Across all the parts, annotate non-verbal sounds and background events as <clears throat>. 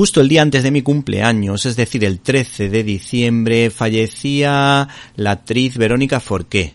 Justo el día antes de mi cumpleaños, es decir, el 13 de diciembre, fallecía la actriz Verónica Forqué.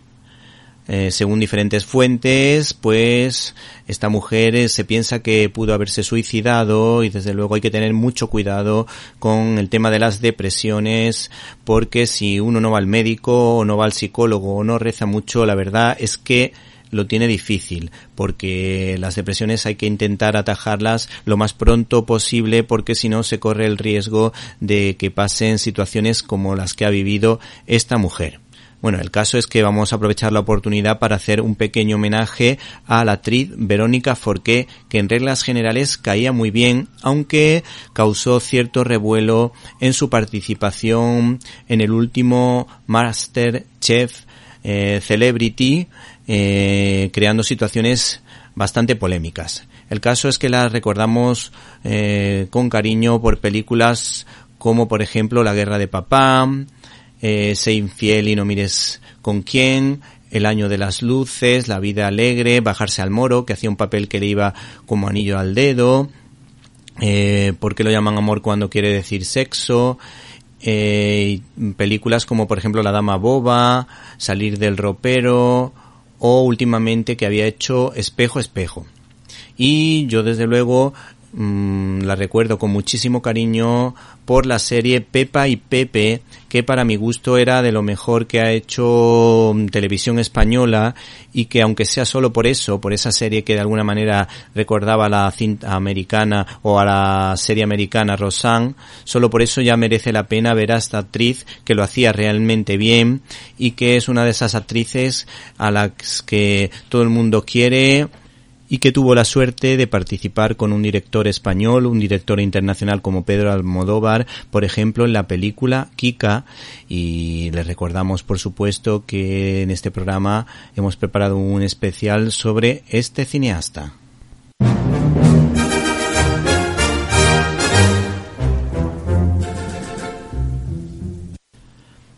Eh, según diferentes fuentes, pues esta mujer eh, se piensa que pudo haberse suicidado y desde luego hay que tener mucho cuidado con el tema de las depresiones porque si uno no va al médico o no va al psicólogo o no reza mucho, la verdad es que lo tiene difícil porque las depresiones hay que intentar atajarlas lo más pronto posible porque si no se corre el riesgo de que pasen situaciones como las que ha vivido esta mujer. Bueno, el caso es que vamos a aprovechar la oportunidad para hacer un pequeño homenaje a la actriz Verónica Forqué, que en reglas generales caía muy bien, aunque causó cierto revuelo en su participación en el último Master Chef eh, Celebrity, eh, creando situaciones bastante polémicas. El caso es que la recordamos eh, con cariño por películas como por ejemplo La Guerra de Papá, eh, Sé infiel y no mires con quién, El año de las luces, La vida alegre, Bajarse al moro, que hacía un papel que le iba como anillo al dedo, eh, ¿Por qué lo llaman amor cuando quiere decir sexo? Eh, películas como por ejemplo La Dama Boba, Salir del ropero, o últimamente que había hecho Espejo Espejo. Y yo desde luego mm, la recuerdo con muchísimo cariño por la serie Pepa y Pepe, que para mi gusto era de lo mejor que ha hecho mm, televisión española y que aunque sea solo por eso, por esa serie que de alguna manera recordaba a la cinta americana o a la serie americana Rosanne, solo por eso ya merece la pena ver a esta actriz que lo hacía realmente bien y que es una de esas actrices a las que todo el mundo quiere y que tuvo la suerte de participar con un director español, un director internacional como Pedro Almodóvar, por ejemplo, en la película Kika. Y les recordamos, por supuesto, que en este programa hemos preparado un especial sobre este cineasta.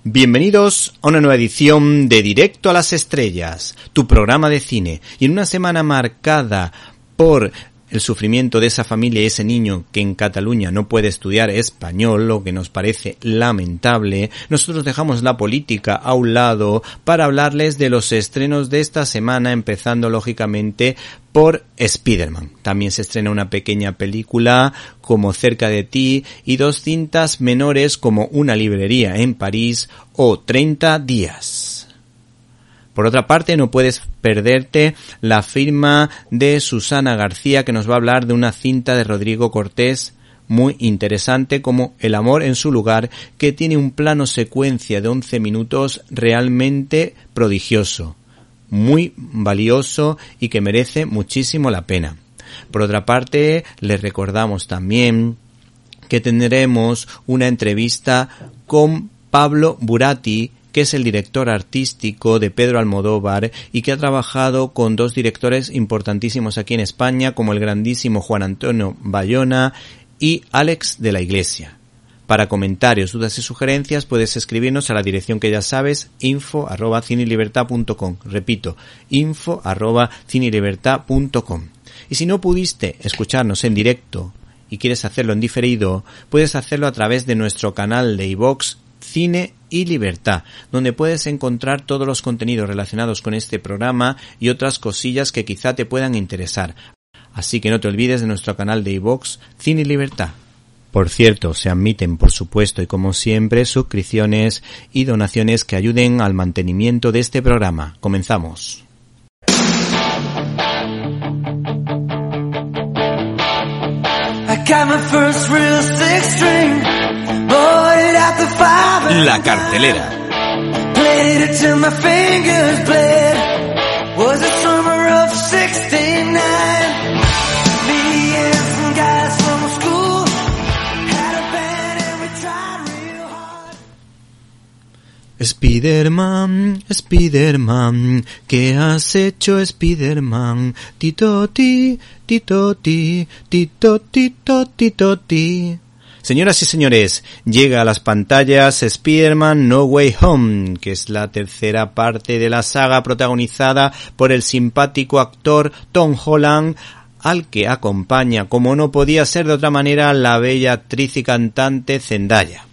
Bienvenidos a una nueva edición de Directo a las Estrellas, tu programa de cine, y en una semana marcada por el sufrimiento de esa familia y ese niño que en Cataluña no puede estudiar español, lo que nos parece lamentable, nosotros dejamos la política a un lado para hablarles de los estrenos de esta semana, empezando lógicamente por Spider-Man. También se estrena una pequeña película como Cerca de ti y dos cintas menores como Una librería en París o 30 días. Por otra parte, no puedes perderte la firma de Susana García que nos va a hablar de una cinta de Rodrigo Cortés muy interesante como El amor en su lugar que tiene un plano secuencia de 11 minutos realmente prodigioso, muy valioso y que merece muchísimo la pena. Por otra parte, les recordamos también que tendremos una entrevista con Pablo Burati, que es el director artístico de Pedro Almodóvar y que ha trabajado con dos directores importantísimos aquí en España, como el grandísimo Juan Antonio Bayona y Alex de la Iglesia. Para comentarios, dudas y sugerencias puedes escribirnos a la dirección que ya sabes, info arroba Repito, info arroba Y si no pudiste escucharnos en directo y quieres hacerlo en diferido, puedes hacerlo a través de nuestro canal de iVox Cine y Libertad, donde puedes encontrar todos los contenidos relacionados con este programa y otras cosillas que quizá te puedan interesar. Así que no te olvides de nuestro canal de iVox Cine y Libertad. Por cierto, se admiten, por supuesto, y como siempre, suscripciones y donaciones que ayuden al mantenimiento de este programa. Comenzamos. La cartelera. Spiderman, Spiderman, ¿qué has hecho Spiderman? Titoti, titoti, titoti, titoti. Señoras y señores, llega a las pantallas Spider-Man No Way Home, que es la tercera parte de la saga protagonizada por el simpático actor Tom Holland, al que acompaña, como no podía ser de otra manera, la bella actriz y cantante Zendaya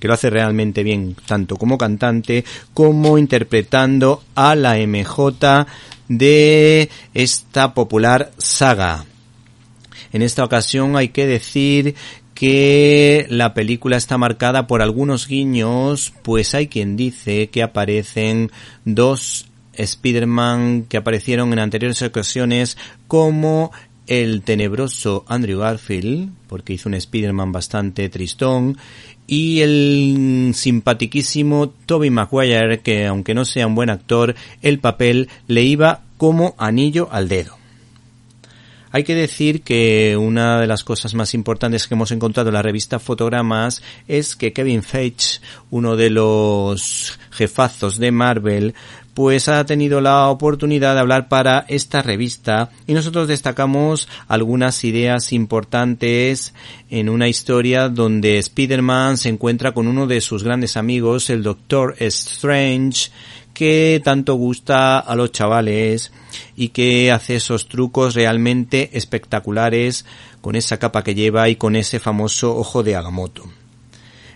que lo hace realmente bien, tanto como cantante como interpretando a la MJ de esta popular saga. En esta ocasión hay que decir que la película está marcada por algunos guiños, pues hay quien dice que aparecen dos Spider-Man que aparecieron en anteriores ocasiones como el tenebroso Andrew Garfield, porque hizo un Spider-Man bastante tristón, y el simpatiquísimo Toby Maguire, que aunque no sea un buen actor, el papel le iba como anillo al dedo. Hay que decir que una de las cosas más importantes que hemos encontrado en la revista Fotogramas es que Kevin Feige, uno de los jefazos de Marvel, pues ha tenido la oportunidad de hablar para esta revista y nosotros destacamos algunas ideas importantes en una historia donde Spider-Man se encuentra con uno de sus grandes amigos, el Doctor Strange, que tanto gusta a los chavales y que hace esos trucos realmente espectaculares con esa capa que lleva y con ese famoso ojo de Agamotto.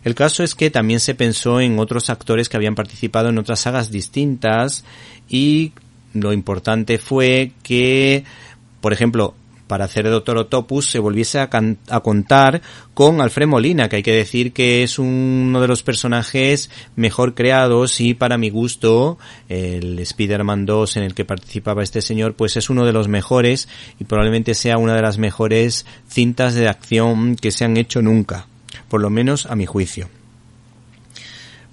El caso es que también se pensó en otros actores que habían participado en otras sagas distintas y lo importante fue que, por ejemplo, para hacer Doctor Octopus se volviese a, contar con Alfred Molina, que hay que decir que es uno de los personajes mejor creados y para mi gusto el Spider-Man 2 en el que participaba este señor pues es uno de los mejores y probablemente sea una de las mejores cintas de acción que se han hecho nunca, por lo menos a mi juicio.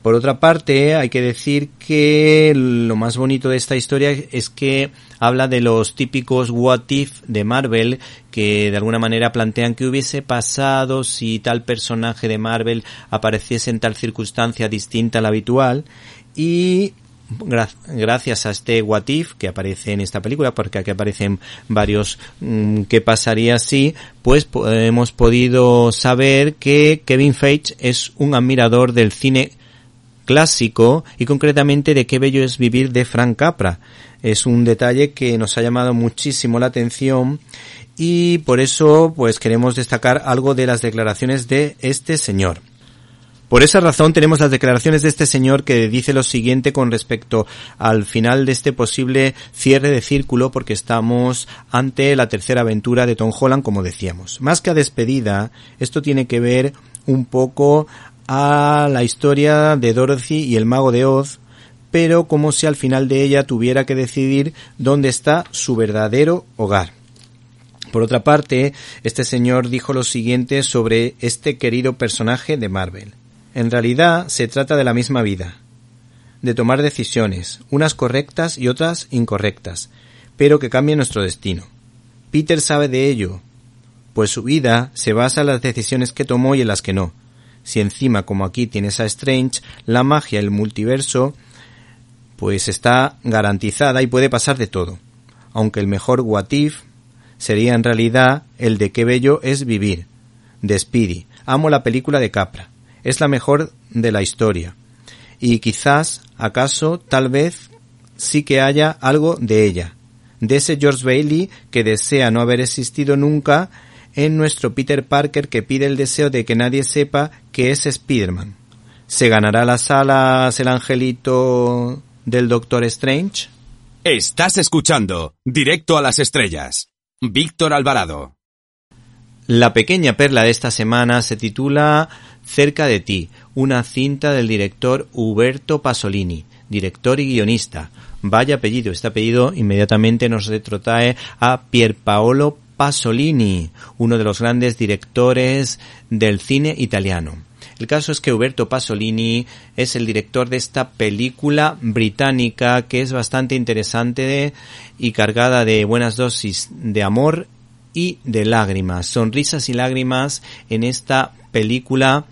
Por otra parte, hay que decir que lo más bonito de esta historia es que habla de los típicos what if de Marvel que de alguna manera plantean que hubiese pasado si tal personaje de Marvel apareciese en tal circunstancia distinta a la habitual y gracias a este what if que aparece en esta película, porque aquí aparecen varios mm, qué pasaría si, pues hemos podido saber que Kevin Feige es un admirador del cine clásico y concretamente de qué bello es vivir de Frank Capra. Es un detalle que nos ha llamado muchísimo la atención y por eso pues queremos destacar algo de las declaraciones de este señor. Por esa razón tenemos las declaraciones de este señor que dice lo siguiente con respecto al final de este posible cierre de círculo porque estamos ante la tercera aventura de Tom Holland como decíamos. Más que a despedida, esto tiene que ver un poco a la historia de Dorothy y el mago de Oz, pero como si al final de ella tuviera que decidir dónde está su verdadero hogar. Por otra parte, este señor dijo lo siguiente sobre este querido personaje de Marvel. En realidad se trata de la misma vida, de tomar decisiones, unas correctas y otras incorrectas, pero que cambian nuestro destino. Peter sabe de ello, pues su vida se basa en las decisiones que tomó y en las que no, si encima, como aquí tienes a Strange, la magia, el multiverso, pues está garantizada y puede pasar de todo. Aunque el mejor what if sería en realidad el de qué bello es vivir, de Speedy. Amo la película de Capra. Es la mejor de la historia. Y quizás, acaso, tal vez, sí que haya algo de ella. De ese George Bailey que desea no haber existido nunca en nuestro Peter Parker que pide el deseo de que nadie sepa que es Spider-Man. ¿Se ganará las alas el angelito del Doctor Strange? Estás escuchando Directo a las Estrellas. Víctor Alvarado. La pequeña perla de esta semana se titula Cerca de ti, una cinta del director Huberto Pasolini, director y guionista. Vaya apellido, este apellido inmediatamente nos retrotrae a Pierpaolo Pasolini, uno de los grandes directores del cine italiano. El caso es que Huberto Pasolini es el director de esta película británica que es bastante interesante y cargada de buenas dosis de amor y de lágrimas, sonrisas y lágrimas en esta película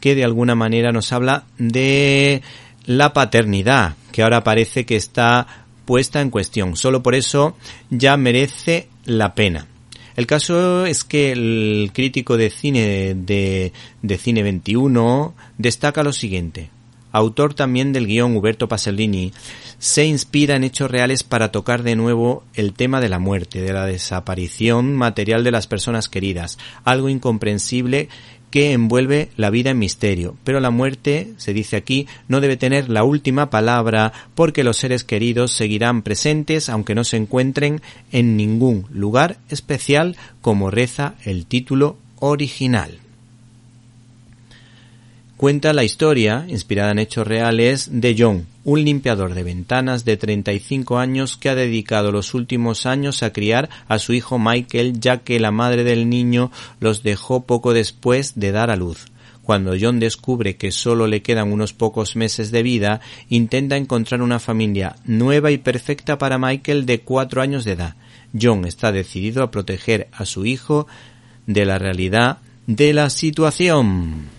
que de alguna manera nos habla de la paternidad, que ahora parece que está puesta en cuestión. Solo por eso ya merece la pena. El caso es que el crítico de cine de, Cine 21 destaca lo siguiente. Autor también del guion Huberto Pasolini, se inspira en hechos reales para tocar de nuevo el tema de la muerte, de la desaparición material de las personas queridas, algo incomprensible que envuelve la vida en misterio. Pero la muerte, se dice aquí, no debe tener la última palabra porque los seres queridos seguirán presentes aunque no se encuentren en ningún lugar especial como reza el título original cuenta la historia, inspirada en hechos reales, de John, un limpiador de ventanas de 35 años que ha dedicado los últimos años a criar a su hijo Michael ya que la madre del niño los dejó poco después de dar a luz. Cuando John descubre que solo le quedan unos pocos meses de vida, intenta encontrar una familia nueva y perfecta para Michael de cuatro años de edad. John está decidido a proteger a su hijo de la realidad de la situación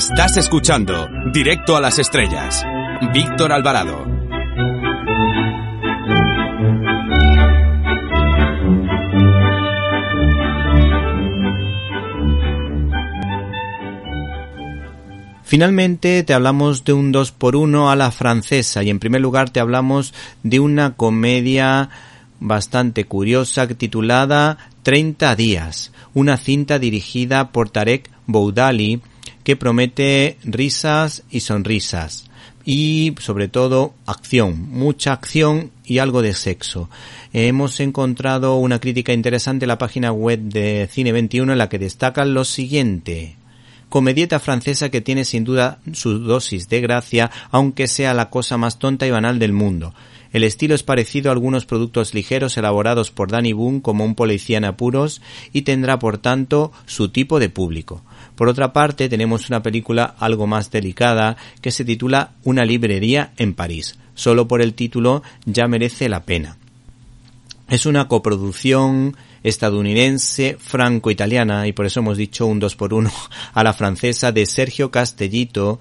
Estás escuchando Directo a las Estrellas. Víctor Alvarado. Finalmente te hablamos de un 2 por 1 a la francesa y en primer lugar te hablamos de una comedia bastante curiosa titulada 30 días, una cinta dirigida por Tarek Boudali que promete risas y sonrisas y sobre todo acción, mucha acción y algo de sexo. Hemos encontrado una crítica interesante en la página web de Cine 21 en la que destacan lo siguiente. Comedieta francesa que tiene sin duda su dosis de gracia, aunque sea la cosa más tonta y banal del mundo. El estilo es parecido a algunos productos ligeros elaborados por Danny Boone como un policía en apuros y tendrá por tanto su tipo de público. Por otra parte, tenemos una película algo más delicada que se titula Una librería en París. Solo por el título ya merece la pena. Es una coproducción estadounidense franco-italiana y por eso hemos dicho un 2 por 1 <laughs> a la francesa de Sergio Castellito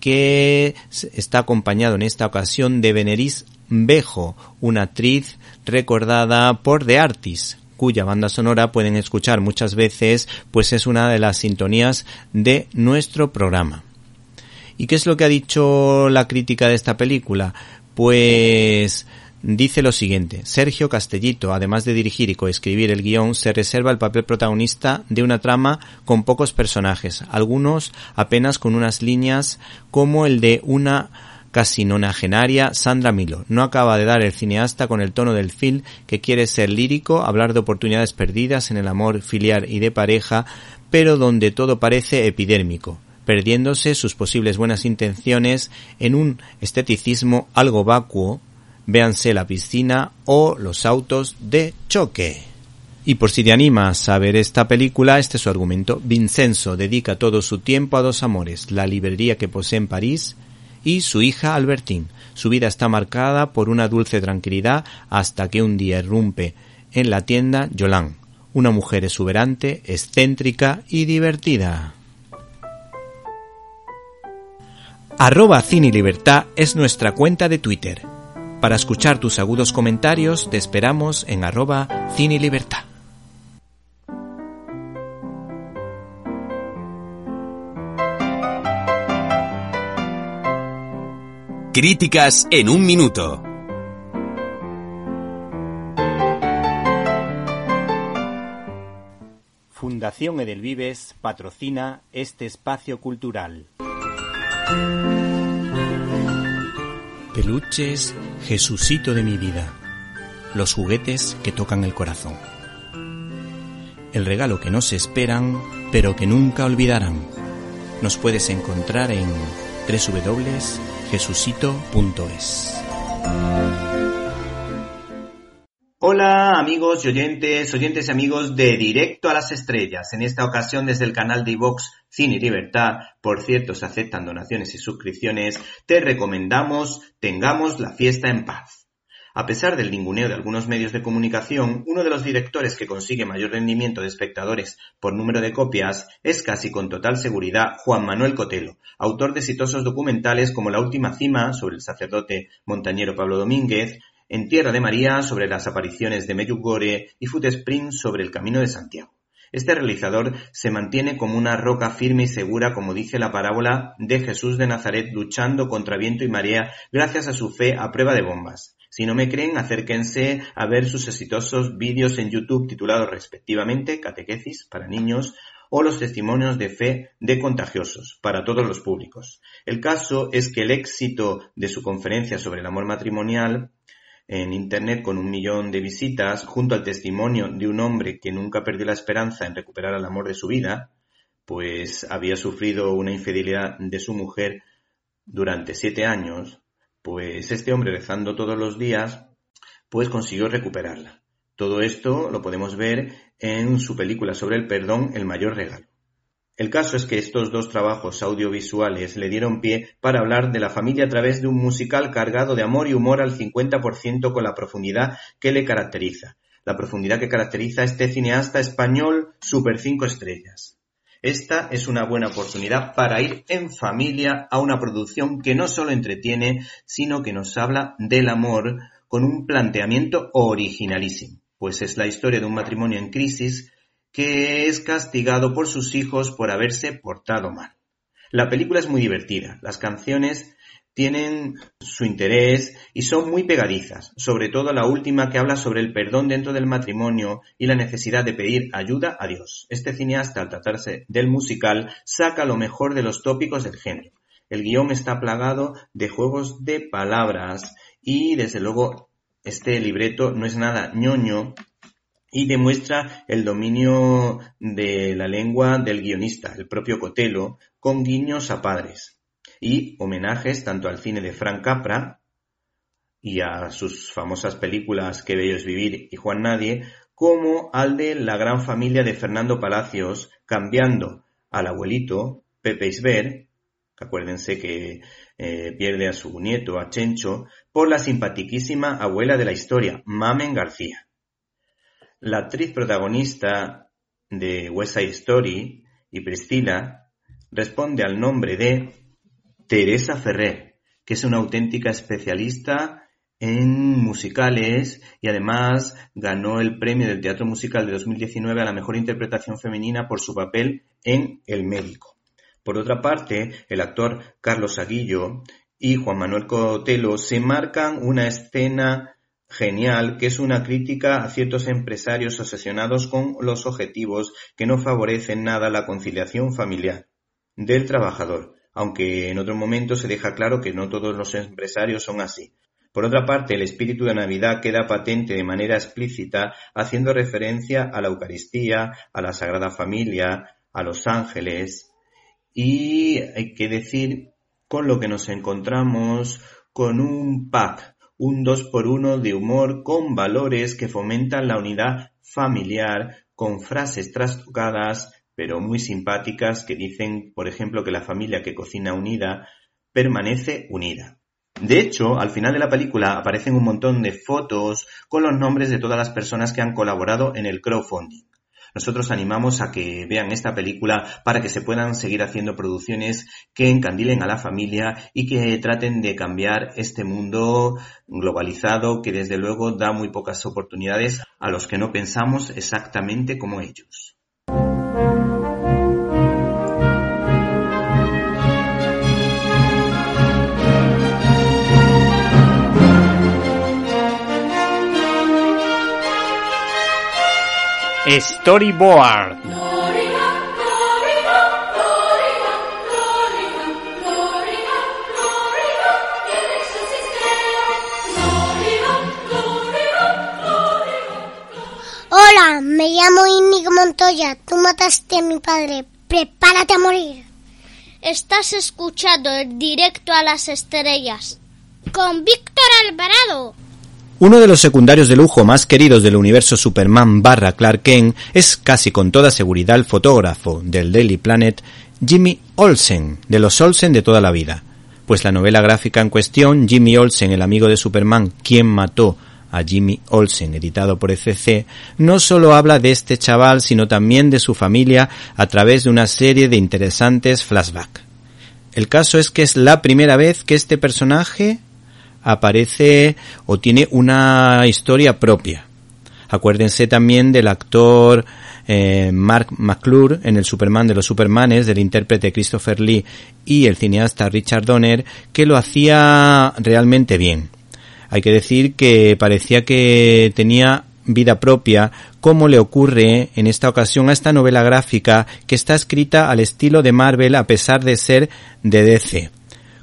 que está acompañado en esta ocasión de Veneris Bejo, una actriz recordada por The Artist, cuya banda sonora pueden escuchar muchas veces, pues es una de las sintonías de nuestro programa. ¿Y qué es lo que ha dicho la crítica de esta película? Pues dice lo siguiente, Sergio Castellito, además de dirigir y coescribir el guion, se reserva el papel protagonista de una trama con pocos personajes, algunos apenas con unas líneas como el de una casi nonagenaria Sandra Milo. No acaba de dar el cineasta con el tono del film que quiere ser lírico, hablar de oportunidades perdidas en el amor filial y de pareja, pero donde todo parece epidérmico perdiéndose sus posibles buenas intenciones en un esteticismo algo vacuo, véanse la piscina o los autos de choque. Y por si te animas a ver esta película, este es su argumento. Vincenzo dedica todo su tiempo a dos amores, la librería que posee en París y su hija Albertine. Su vida está marcada por una dulce tranquilidad hasta que un día irrumpe en la tienda Yolán, una mujer exuberante, excéntrica y divertida. Arroba Cine Libertad es nuestra cuenta de Twitter. Para escuchar tus agudos comentarios te esperamos en arroba Cine Libertad. Críticas en un minuto. Fundación Edelvives patrocina este espacio cultural. Peluches, Jesucito de mi vida. Los juguetes que tocan el corazón. El regalo que no se esperan, pero que nunca olvidarán. Nos puedes encontrar en www.jesucito.es. Hola amigos y oyentes, oyentes y amigos de Directo a las Estrellas. En esta ocasión desde el canal de iVox Cine y Libertad, por cierto se aceptan donaciones y suscripciones, te recomendamos Tengamos la fiesta en paz. A pesar del ninguneo de algunos medios de comunicación, uno de los directores que consigue mayor rendimiento de espectadores por número de copias es casi con total seguridad Juan Manuel Cotelo, autor de exitosos documentales como La última cima sobre el sacerdote montañero Pablo Domínguez, En tierra de María sobre las apariciones de Medjugorje y Foot Spring sobre el Camino de Santiago. Este realizador se mantiene como una roca firme y segura, como dice la parábola de Jesús de Nazaret, luchando contra viento y marea gracias a su fe a prueba de bombas. Si no me creen, acérquense a ver sus exitosos vídeos en YouTube titulados respectivamente Catequesis para niños o los testimonios de fe de contagiosos para todos los públicos. El caso es que el éxito de su conferencia sobre el amor matrimonial en Internet con un millón de visitas, junto al testimonio de un hombre que nunca perdió la esperanza en recuperar el amor de su vida, pues había sufrido una infidelidad de su mujer durante siete años, pues este hombre rezando todos los días, pues consiguió recuperarla. Todo esto lo podemos ver en su película sobre el perdón, El mayor regalo. El caso es que estos dos trabajos audiovisuales le dieron pie para hablar de la familia a través de un musical cargado de amor y humor al 50% con la profundidad que le caracteriza. La profundidad que caracteriza a este cineasta español Super 5 estrellas. Esta es una buena oportunidad para ir en familia a una producción que no solo entretiene, sino que nos habla del amor con un planteamiento originalísimo, pues es la historia de un matrimonio en crisis que es castigado por sus hijos por haberse portado mal. La película es muy divertida, las canciones tienen su interés y son muy pegadizas, sobre todo la última que habla sobre el perdón dentro del matrimonio y la necesidad de pedir ayuda a Dios. Este cineasta, al tratarse del musical, saca lo mejor de los tópicos del género. El guion está plagado de juegos de palabras y, desde luego, este libreto no es nada ñoño y demuestra el dominio de la lengua del guionista, el propio Cotelo, con guiños a padres y homenajes tanto al cine de Frank Capra y a sus famosas películas Qué bello es vivir y Juan Nadie, como al de la gran familia de Fernando Palacios, cambiando al abuelito Pepe Isber, acuérdense que eh, pierde a su nieto, a Chencho, por la simpatiquísima abuela de la historia, Mamen García. La actriz protagonista de West Side Story y Priscila responde al nombre de Teresa Ferrer, que es una auténtica especialista en musicales y además ganó el premio del Teatro Musical de 2019 a la mejor interpretación femenina por su papel en El médico. Por otra parte, el actor Carlos Aguillo y Juan Manuel Cotelo se marcan una escena genial que es una crítica a ciertos empresarios obsesionados con los objetivos que no favorecen nada la conciliación familiar del trabajador aunque en otro momento se deja claro que no todos los empresarios son así. Por otra parte, el espíritu de Navidad queda patente de manera explícita haciendo referencia a la Eucaristía, a la Sagrada Familia, a los ángeles y hay que decir con lo que nos encontramos con un pack, un dos por uno de humor con valores que fomentan la unidad familiar, con frases trastocadas, pero muy simpáticas que dicen, por ejemplo, que la familia que cocina unida permanece unida. De hecho, al final de la película aparecen un montón de fotos con los nombres de todas las personas que han colaborado en el crowdfunding. Nosotros animamos a que vean esta película para que se puedan seguir haciendo producciones que encandilen a la familia y que traten de cambiar este mundo globalizado que desde luego da muy pocas oportunidades a los que no pensamos exactamente como ellos. Storyboard. Hola, me llamo Inigo Montoya. Tú mataste a mi padre. Prepárate a morir. Estás escuchando el directo a las estrellas con Víctor Alvarado. Uno de los secundarios de lujo más queridos del universo Superman barra Clark Kent es casi con toda seguridad el fotógrafo del Daily Planet Jimmy Olsen, de los Olsen de toda la vida. Pues la novela gráfica en cuestión, Jimmy Olsen, el amigo de Superman, quien mató a Jimmy Olsen, editado por ECC, no solo habla de este chaval, sino también de su familia a través de una serie de interesantes flashbacks. El caso es que es la primera vez que este personaje aparece o tiene una historia propia. Acuérdense también del actor eh, Mark McClure en el Superman de los Supermanes, del intérprete Christopher Lee y el cineasta Richard Donner, que lo hacía realmente bien. Hay que decir que parecía que tenía vida propia, como le ocurre en esta ocasión a esta novela gráfica que está escrita al estilo de Marvel a pesar de ser de DC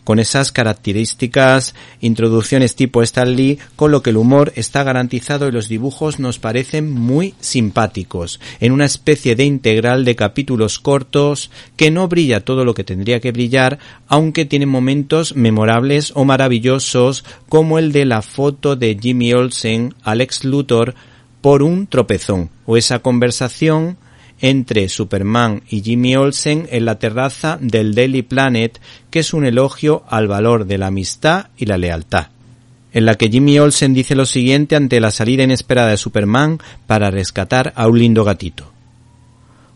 con esas características, introducciones tipo Stan Lee, con lo que el humor está garantizado y los dibujos nos parecen muy simpáticos, en una especie de integral de capítulos cortos que no brilla todo lo que tendría que brillar, aunque tiene momentos memorables o maravillosos, como el de la foto de Jimmy Olsen, Alex Luthor, por un tropezón, o esa conversación entre Superman y Jimmy Olsen en la terraza del Daily Planet, que es un elogio al valor de la amistad y la lealtad, en la que Jimmy Olsen dice lo siguiente ante la salida inesperada de Superman para rescatar a un lindo gatito.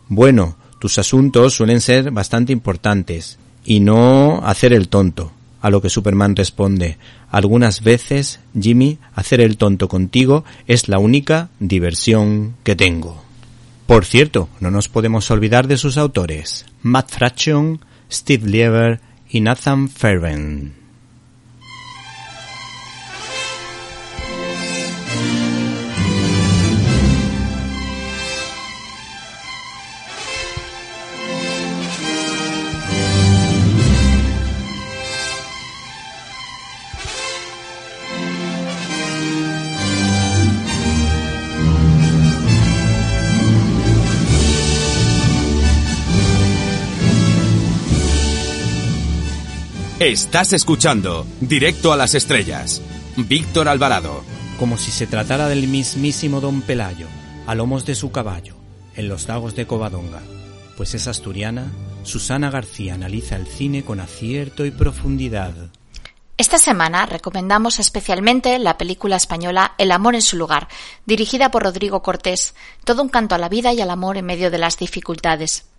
Bueno, tus asuntos suelen ser bastante importantes, y no hacer el tonto. A lo que Superman responde, algunas veces, Jimmy, hacer el tonto contigo es la única diversión que tengo. Por cierto, no nos podemos olvidar de sus autores, Matt Fraction, Steve Lieber y Nathan Fairbairn. Estás escuchando Directo a las Estrellas. Víctor Alvarado. Como si se tratara del mismísimo Don Pelayo, a lomos de su caballo, en los lagos de Covadonga. Pues es asturiana, Susana García analiza el cine con acierto y profundidad. Esta semana recomendamos especialmente la película española El amor en su lugar, dirigida por Rodrigo Cortés, todo un canto a la vida y al amor en medio de las dificultades.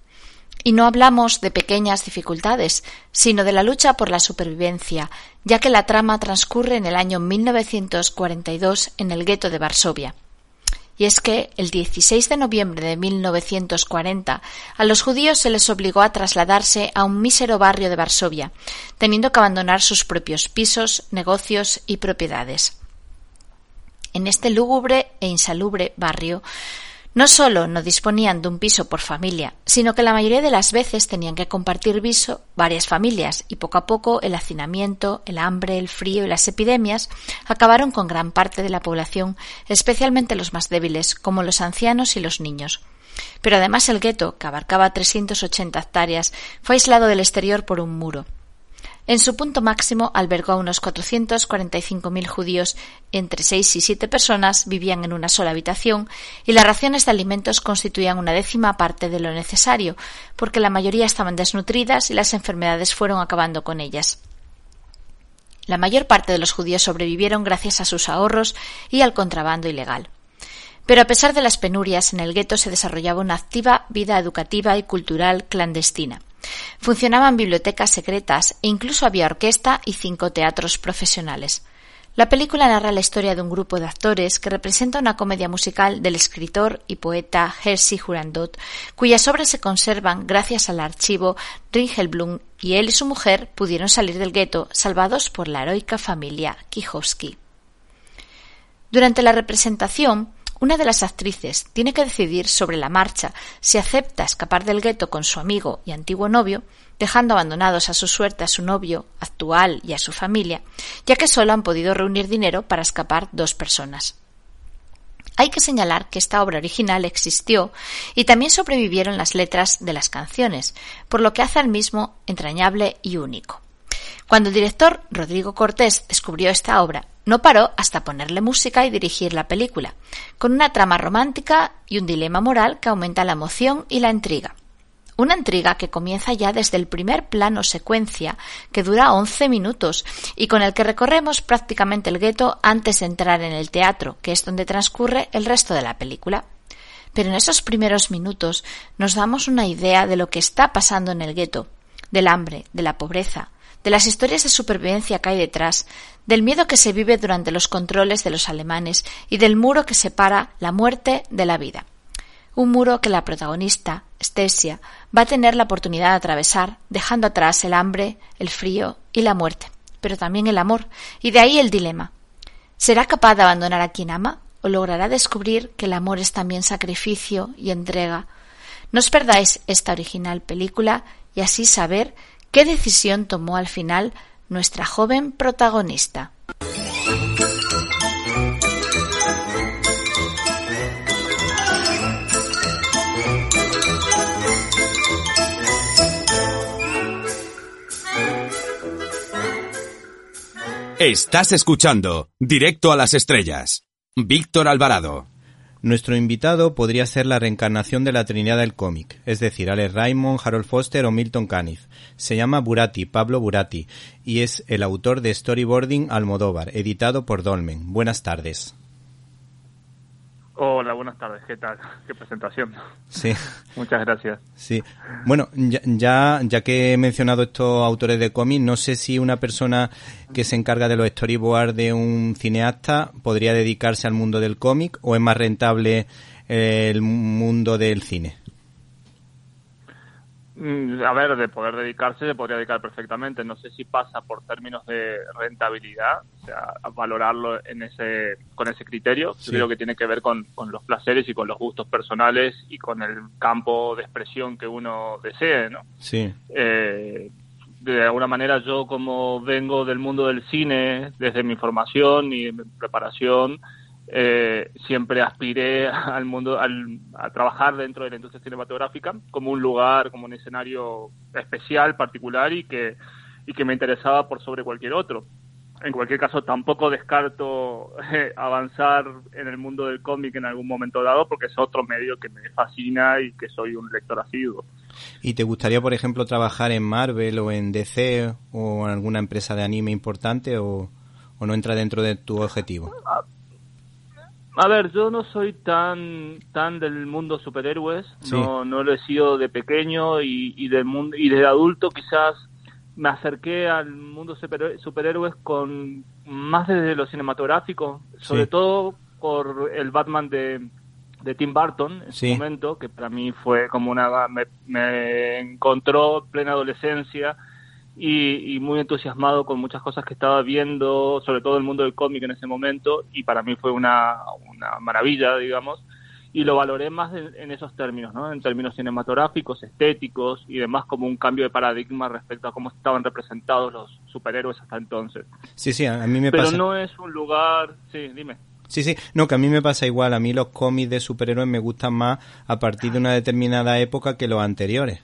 Y no hablamos de pequeñas dificultades, sino de la lucha por la supervivencia, ya que la trama transcurre en el año 1942 en el gueto de Varsovia. Y es que el 16 de noviembre de 1940 a los judíos se les obligó a trasladarse a un mísero barrio de Varsovia, teniendo que abandonar sus propios pisos, negocios y propiedades. En este lúgubre e insalubre barrio no solo no disponían de un piso por familia, sino que la mayoría de las veces tenían que compartir piso varias familias y poco a poco el hacinamiento, el hambre, el frío y las epidemias acabaron con gran parte de la población, especialmente los más débiles, como los ancianos y los niños. Pero además el gueto, que abarcaba 380 hectáreas, fue aislado del exterior por un muro. En su punto máximo albergó a unos 445.000 judíos, entre seis y siete personas vivían en una sola habitación y las raciones de alimentos constituían una décima parte de lo necesario, porque la mayoría estaban desnutridas y las enfermedades fueron acabando con ellas. La mayor parte de los judíos sobrevivieron gracias a sus ahorros y al contrabando ilegal. Pero a pesar de las penurias, en el gueto se desarrollaba una activa vida educativa y cultural clandestina. Funcionaban bibliotecas secretas e incluso había orquesta y cinco teatros profesionales. La película narra la historia de un grupo de actores que representa una comedia musical del escritor y poeta Jerzy Jurandot, cuyas obras se conservan gracias al archivo Ringelblum y él y su mujer pudieron salir del gueto salvados por la heroica familia Kijowski. Durante la representación, una de las actrices tiene que decidir sobre la marcha si acepta escapar del gueto con su amigo y antiguo novio, dejando abandonados a su suerte a su novio actual y a su familia, ya que solo han podido reunir dinero para escapar dos personas. Hay que señalar que esta obra original existió y también sobrevivieron las letras de las canciones, por lo que hace al mismo entrañable y único. Cuando el director Rodrigo Cortés descubrió esta obra no paró hasta ponerle música y dirigir la película, con una trama romántica y un dilema moral que aumenta la emoción y la intriga. Una intriga que comienza ya desde el primer plano secuencia, que dura once minutos, y con el que recorremos prácticamente el gueto antes de entrar en el teatro, que es donde transcurre el resto de la película. Pero en esos primeros minutos nos damos una idea de lo que está pasando en el gueto, del hambre, de la pobreza, de las historias de supervivencia que hay detrás, del miedo que se vive durante los controles de los alemanes y del muro que separa la muerte de la vida. Un muro que la protagonista, Stesia, va a tener la oportunidad de atravesar, dejando atrás el hambre, el frío y la muerte, pero también el amor, y de ahí el dilema. ¿Será capaz de abandonar a quien ama o logrará descubrir que el amor es también sacrificio y entrega? No os perdáis esta original película y así saber ¿Qué decisión tomó al final nuestra joven protagonista? Estás escuchando Directo a las Estrellas. Víctor Alvarado. Nuestro invitado podría ser la reencarnación de la Trinidad del cómic, es decir, Alex Raymond, Harold Foster o Milton Caniff. Se llama Burati, Pablo Burati, y es el autor de Storyboarding Almodóvar, editado por Dolmen. Buenas tardes. Hola, buenas tardes. ¿Qué tal? <laughs> Qué presentación. Sí. <laughs> Muchas gracias. Sí. Bueno, ya, ya que he mencionado estos autores de cómics, no sé si una persona que se encarga de los storyboards de un cineasta podría dedicarse al mundo del cómic o es más rentable el mundo del cine. Mm, a ver, de poder dedicarse se podría dedicar perfectamente. No sé si pasa por términos de rentabilidad, o sea, valorarlo en ese, con ese criterio. Yo creo que tiene que ver con, con, los placeres y con los gustos personales y con el campo de expresión que uno desee, ¿no? Sí. Eh, de alguna manera yo como vengo del mundo del cine, desde mi formación y mi preparación, eh, siempre aspiré al mundo, al, a trabajar dentro de la industria cinematográfica como un lugar, como un escenario especial, particular y que, y que me interesaba por sobre cualquier otro. En cualquier caso, tampoco descarto eh, avanzar en el mundo del cómic en algún momento dado, porque es otro medio que me fascina y que soy un lector asiduo. ¿Y te gustaría, por ejemplo, trabajar en Marvel o en DC o en alguna empresa de anime importante o, o no entra dentro de tu objetivo? Ah, a ver, yo no soy tan tan del mundo superhéroes, no no lo he sido de pequeño y, y del mundo y de adulto quizás me acerqué al mundo superhéroes con más desde lo cinematográfico, sobre todo por el Batman de, de Tim Burton en su momento, que para mí fue como una me, me encontró plena adolescencia y, muy entusiasmado con muchas cosas que estaba viendo, sobre todo el mundo del cómic en ese momento, y para mí fue una, una maravilla, digamos, y lo valoré más en, esos términos, ¿no? En términos cinematográficos, estéticos y demás, como un cambio de paradigma respecto a cómo estaban representados los superhéroes hasta entonces. Sí, sí, a mí me Pero pasa. Pero no es un lugar, sí, dime. Sí, sí, no, que a mí me pasa igual. A mí los cómics de superhéroes me gustan más a partir de una determinada época que los anteriores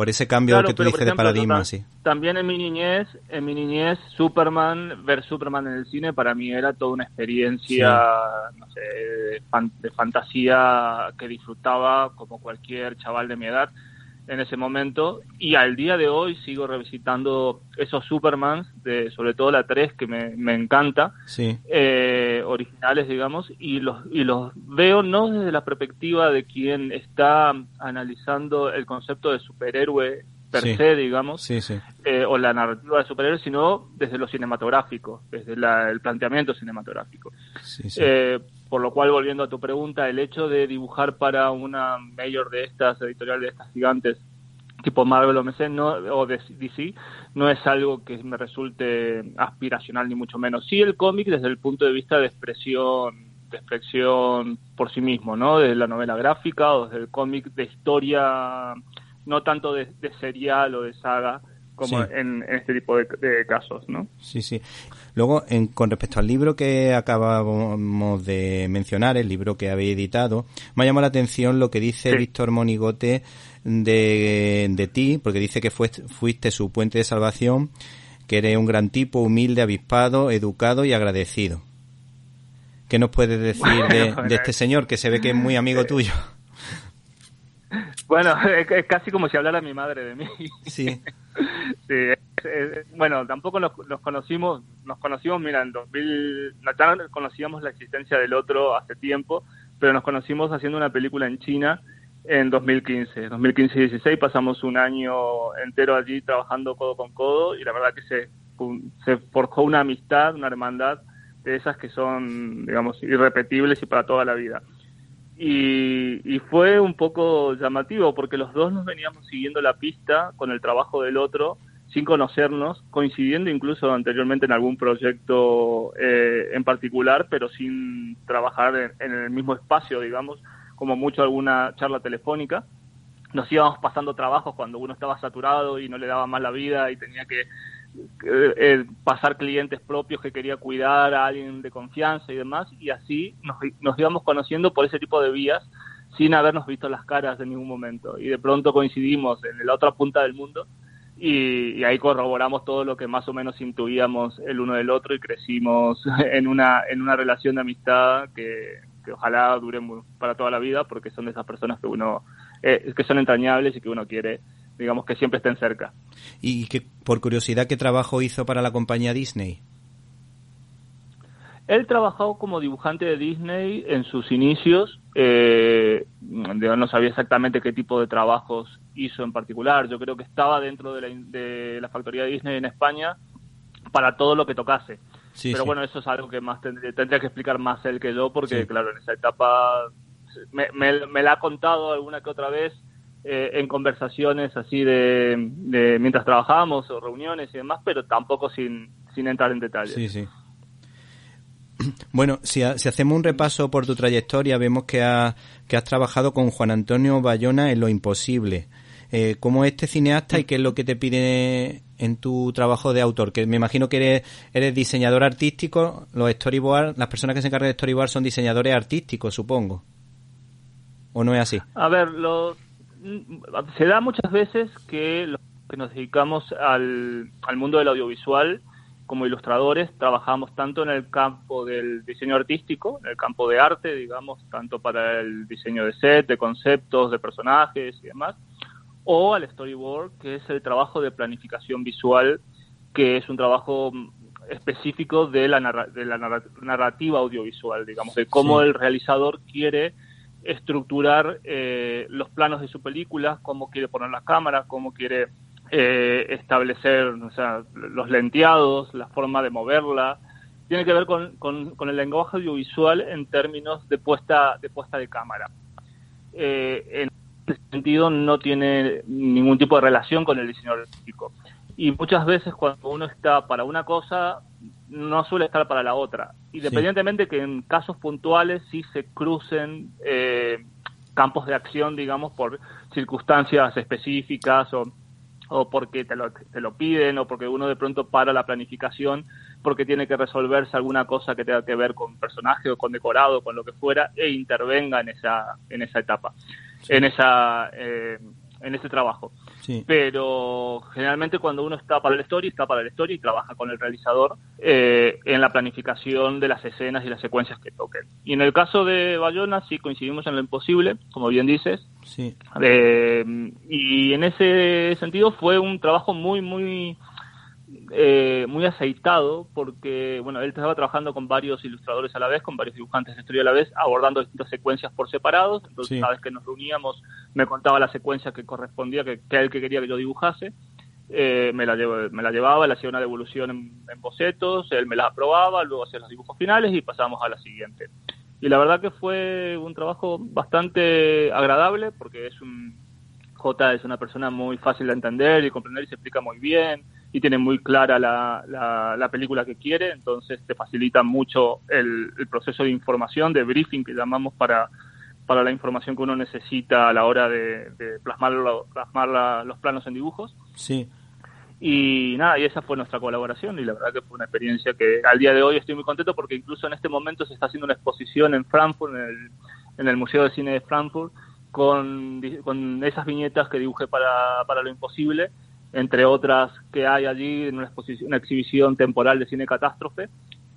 por ese cambio que tú dices de paradigma, sí. También en mi niñez, en mi niñez, Superman, ver Superman en el cine para mí era toda una experiencia, no sé, de fantasía que disfrutaba como cualquier chaval de mi edad en ese momento y al día de hoy sigo revisitando esos Supermans, de, sobre todo la 3 que me, me encanta, eh, originales digamos, y los, y los veo no desde la perspectiva de quien está analizando el concepto de superhéroe per se, digamos, eh, o la narrativa de superhéroe, sino desde lo cinematográfico, desde el planteamiento cinematográfico. Eh, por lo cual, volviendo a tu pregunta, el hecho de dibujar para una mayor de estas, editorial de estas gigantes, tipo Marvel o, MC, no, o DC, no es algo que me resulte aspiracional ni mucho menos. Sí el cómic desde el punto de vista de expresión, de expresión por sí mismo, ¿no? Desde la novela gráfica o desde el cómic de historia, no tanto de serial o de saga, como en, este tipo de, casos, ¿no? Sí, sí. Luego, en, con respecto al libro que acabamos de mencionar, el libro que habéis editado, me ha llamado la atención lo que dice Víctor Monigote de, de ti, porque dice que fuiste su puente de salvación, que eres un gran tipo, humilde, avispado, educado y agradecido. ¿Qué nos puedes decir de, <laughs> de este señor que se ve que es muy amigo tuyo? Bueno, <laughs> es casi como si hablara mi madre de mí. Sí. <laughs> sí, bueno, tampoco nos, conocimos, nos conocimos, mira, en 2000, ya conocíamos la existencia del otro hace tiempo, pero nos conocimos haciendo una película en China en 2015. 2015 y 16 pasamos un año entero allí trabajando codo con codo y la verdad que se, se forjó una amistad, una hermandad de esas que son, digamos, irrepetibles y para toda la vida. Y, fue un poco llamativo porque los dos nos veníamos siguiendo la pista con el trabajo del otro sin conocernos, coincidiendo incluso anteriormente en algún proyecto eh, en particular, pero sin trabajar en, el mismo espacio, digamos, como mucho alguna charla telefónica. Nos íbamos pasando trabajos cuando uno estaba saturado y no le daba más la vida y tenía que eh, pasar clientes propios que quería cuidar a alguien de confianza y demás, y así nos, nos íbamos conociendo por ese tipo de vías sin habernos visto las caras en ningún momento. Y de pronto coincidimos en la otra punta del mundo y, ahí corroboramos todo lo que más o menos intuíamos el uno del otro y crecimos <laughs> en una, en una relación de amistad que, ojalá dure para toda la vida porque son de esas personas que uno, eh, que son entrañables y que uno quiere digamos que siempre estén cerca. Y que, por curiosidad, ¿qué trabajo hizo para la compañía Disney? Él trabajó como dibujante de Disney en sus inicios. Eh, no sabía exactamente qué tipo de trabajos hizo en particular. Yo creo que estaba dentro de la, de la factoría de Disney en España para todo lo que tocase. Pero bueno, eso es algo que más tendría, que explicar más él que yo, porque claro, en esa etapa me, me, me la ha contado alguna que otra vez eh, en conversaciones así de, mientras trabajábamos o reuniones y demás, pero tampoco sin, sin entrar en detalles. Sí, sí. <clears throat> Bueno, si, si, hacemos un repaso por tu trayectoria, vemos que, que has trabajado con Juan Antonio Bayona en Lo Imposible. Eh, ¿Cómo es este cineasta y qué es lo que te pide en tu trabajo de autor? Que me imagino que eres, eres diseñador artístico, los storyboard, las personas que se encargan de storyboard son diseñadores artísticos, supongo. ¿O no es así? A ver, los se da muchas veces que los que nos dedicamos al, mundo del audiovisual como ilustradores trabajamos tanto en el campo del diseño artístico, en el campo de arte, digamos, tanto para el diseño de set, de conceptos, de personajes y demás, o al storyboard, que es el trabajo de planificación visual, que es un trabajo específico de la, de la narrativa audiovisual, digamos, de cómo el realizador quiere estructurar eh, los planos de su película, cómo quiere poner la cámara, cómo quiere eh, establecer o sea, los lenteados, la forma de moverla. Tiene que ver con, con, el lenguaje audiovisual en términos de puesta de, puesta de cámara. Eh, en ese sentido no tiene ningún tipo de relación con el diseño artístico. Y muchas veces cuando uno está para una cosa, no suele estar para la otra. Independientemente que en casos puntuales sí se crucen eh, campos de acción, digamos, por circunstancias específicas o, o porque te lo, te lo piden o porque uno de pronto para la planificación porque tiene que resolverse alguna cosa que tenga que ver con personaje o con decorado o con lo que fuera e intervenga en esa, en esa etapa, en esa... Eh, en ese trabajo. Pero generalmente cuando uno está para el story, está para el story y trabaja con el realizador eh, en la planificación de las escenas y las secuencias que toquen. Y en el caso de Bayona sí coincidimos en lo imposible, como bien dices. Sí. Eh, y en ese sentido fue un trabajo muy, muy eh, muy aceitado porque, bueno, él estaba trabajando con varios ilustradores a la vez, con varios dibujantes de historia a la vez, abordando distintas secuencias por separados. Entonces, cada vez que nos reuníamos, me contaba la secuencia que correspondía, que, que él que quería que yo dibujase. Eh, me, la me la llevaba, le hacía una devolución en, bocetos, él me la aprobaba, luego hacía los dibujos finales y pasamos a la siguiente. Y la verdad que fue un trabajo bastante agradable porque es un J es una persona muy fácil de entender y comprender y se explica muy bien y tiene muy clara la, la, película que quiere, entonces te facilita mucho el, proceso de información, de briefing que llamamos para, para la información que uno necesita a la hora de, plasmar, plasmar los planos en dibujos. Sí. Y nada, y esa fue nuestra colaboración y la verdad que fue una experiencia que al día de hoy estoy muy contento porque incluso en este momento se está haciendo una exposición en Frankfurt, en el, en el Museo de Cine de Frankfurt, con, con esas viñetas que dibujé para, para lo imposible entre otras que hay allí en una, exposición, una exhibición temporal de cine catástrofe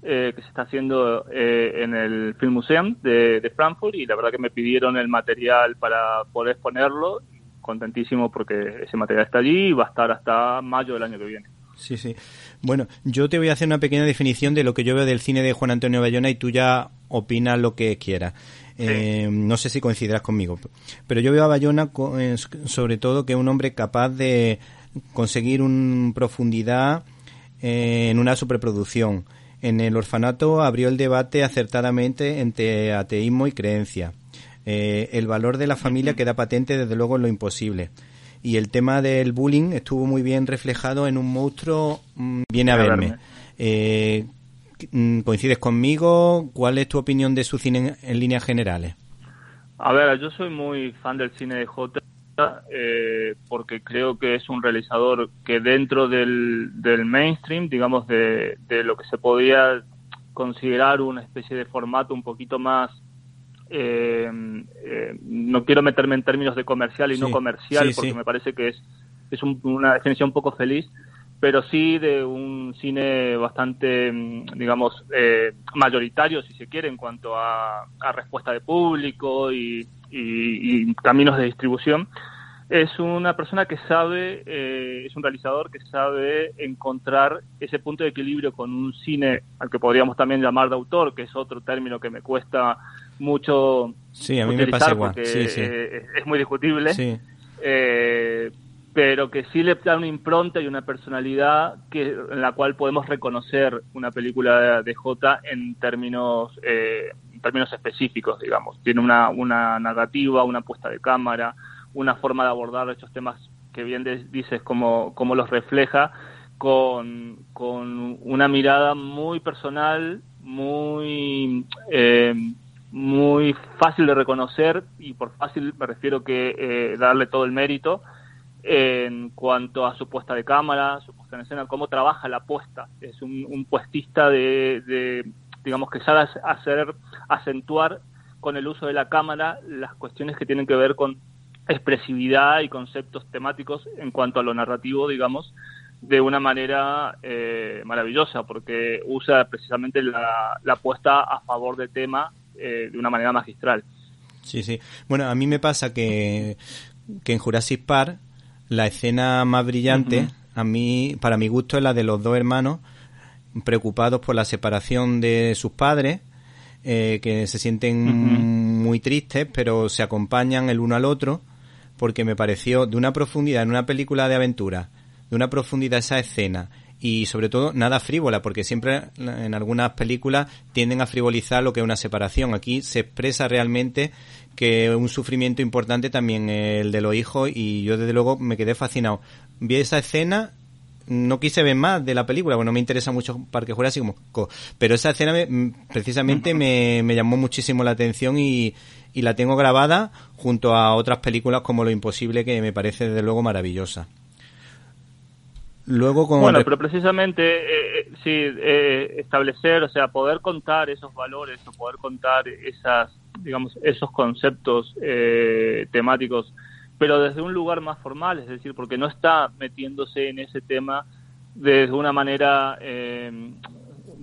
eh, que se está haciendo eh, en el Film Museum de, Frankfurt y la verdad que me pidieron el material para poder exponerlo. Contentísimo porque ese material está allí y va a estar hasta mayo del año que viene. Sí, sí. Bueno, yo te voy a hacer una pequeña definición de lo que yo veo del cine de Juan Antonio Bayona y tú ya opinas lo que quieras. Eh, no sé si coincidirás conmigo, pero yo veo a Bayona sobre todo que es un hombre capaz de conseguir una profundidad eh, en una superproducción. En el orfanato abrió el debate acertadamente entre ateísmo y creencia. Eh, el valor de la familia queda patente desde luego en lo imposible. Y el tema del bullying estuvo muy bien reflejado en un monstruo mm, viene a verme. Eh, mm, ¿Coincides conmigo? ¿Cuál es tu opinión de su cine en, en líneas generales? A ver, yo soy muy fan del cine de J eh, porque creo que es un realizador que dentro del, del mainstream, digamos, de, de, lo que se podía considerar una especie de formato un poquito más, eh, eh, no quiero meterme en términos de comercial y no comercial, porque me parece que es, es una definición un poco feliz, pero sí de un cine bastante, digamos, mayoritario, si se quiere, en cuanto a, a respuesta de público y y, caminos de distribución, es una persona que sabe, eh, es un realizador que sabe encontrar ese punto de equilibrio con un cine al que podríamos también llamar de autor, que es otro término que me cuesta mucho sí, a mí me pasa igual. Sí, sí. es muy discutible. Eh, pero que sí le da una impronta y una personalidad que en la cual podemos reconocer una película de, J en términos eh, términos específicos, digamos. Tiene una, una narrativa, una puesta de cámara, una forma de abordar estos temas que bien dices, como, como los refleja, con, con una mirada muy personal, muy, eh, muy fácil de reconocer, y por fácil me refiero que eh, darle todo el mérito en cuanto a su puesta de cámara, su puesta en escena, cómo trabaja la puesta. Es un, puestista de, digamos que sabe hacer acentuar con el uso de la cámara las cuestiones que tienen que ver con expresividad y conceptos temáticos en cuanto a lo narrativo, digamos, de una manera eh, maravillosa, porque usa precisamente la, la puesta a favor del tema eh, de una manera magistral. Sí, sí. Bueno, a mí me pasa que, que en Jurassic Park la escena más brillante, a mí, para mi gusto, es la de los dos hermanos preocupados por la separación de sus padres, eh, que se sienten muy tristes, pero se acompañan el uno al otro, porque me pareció de una profundidad en una película de aventura, de una profundidad esa escena, y sobre todo nada frívola, porque siempre en algunas películas tienden a frivolizar lo que es una separación. Aquí se expresa realmente que un sufrimiento importante también el de los hijos y yo desde luego me quedé fascinado. Vi esa escena no quise ver más de la película, bueno, me interesa mucho Parque Jurásico, pero esa escena mm, precisamente me, me, llamó muchísimo la atención y, y, la tengo grabada junto a otras películas como Lo Imposible, que me parece desde luego maravillosa. Luego con bueno, pero precisamente eh, eh, sí, eh, establecer, o sea, poder contar esos valores o poder contar esas, digamos, esos conceptos temáticos pero desde un lugar más formal, es decir, porque no está metiéndose en ese tema de una manera eh,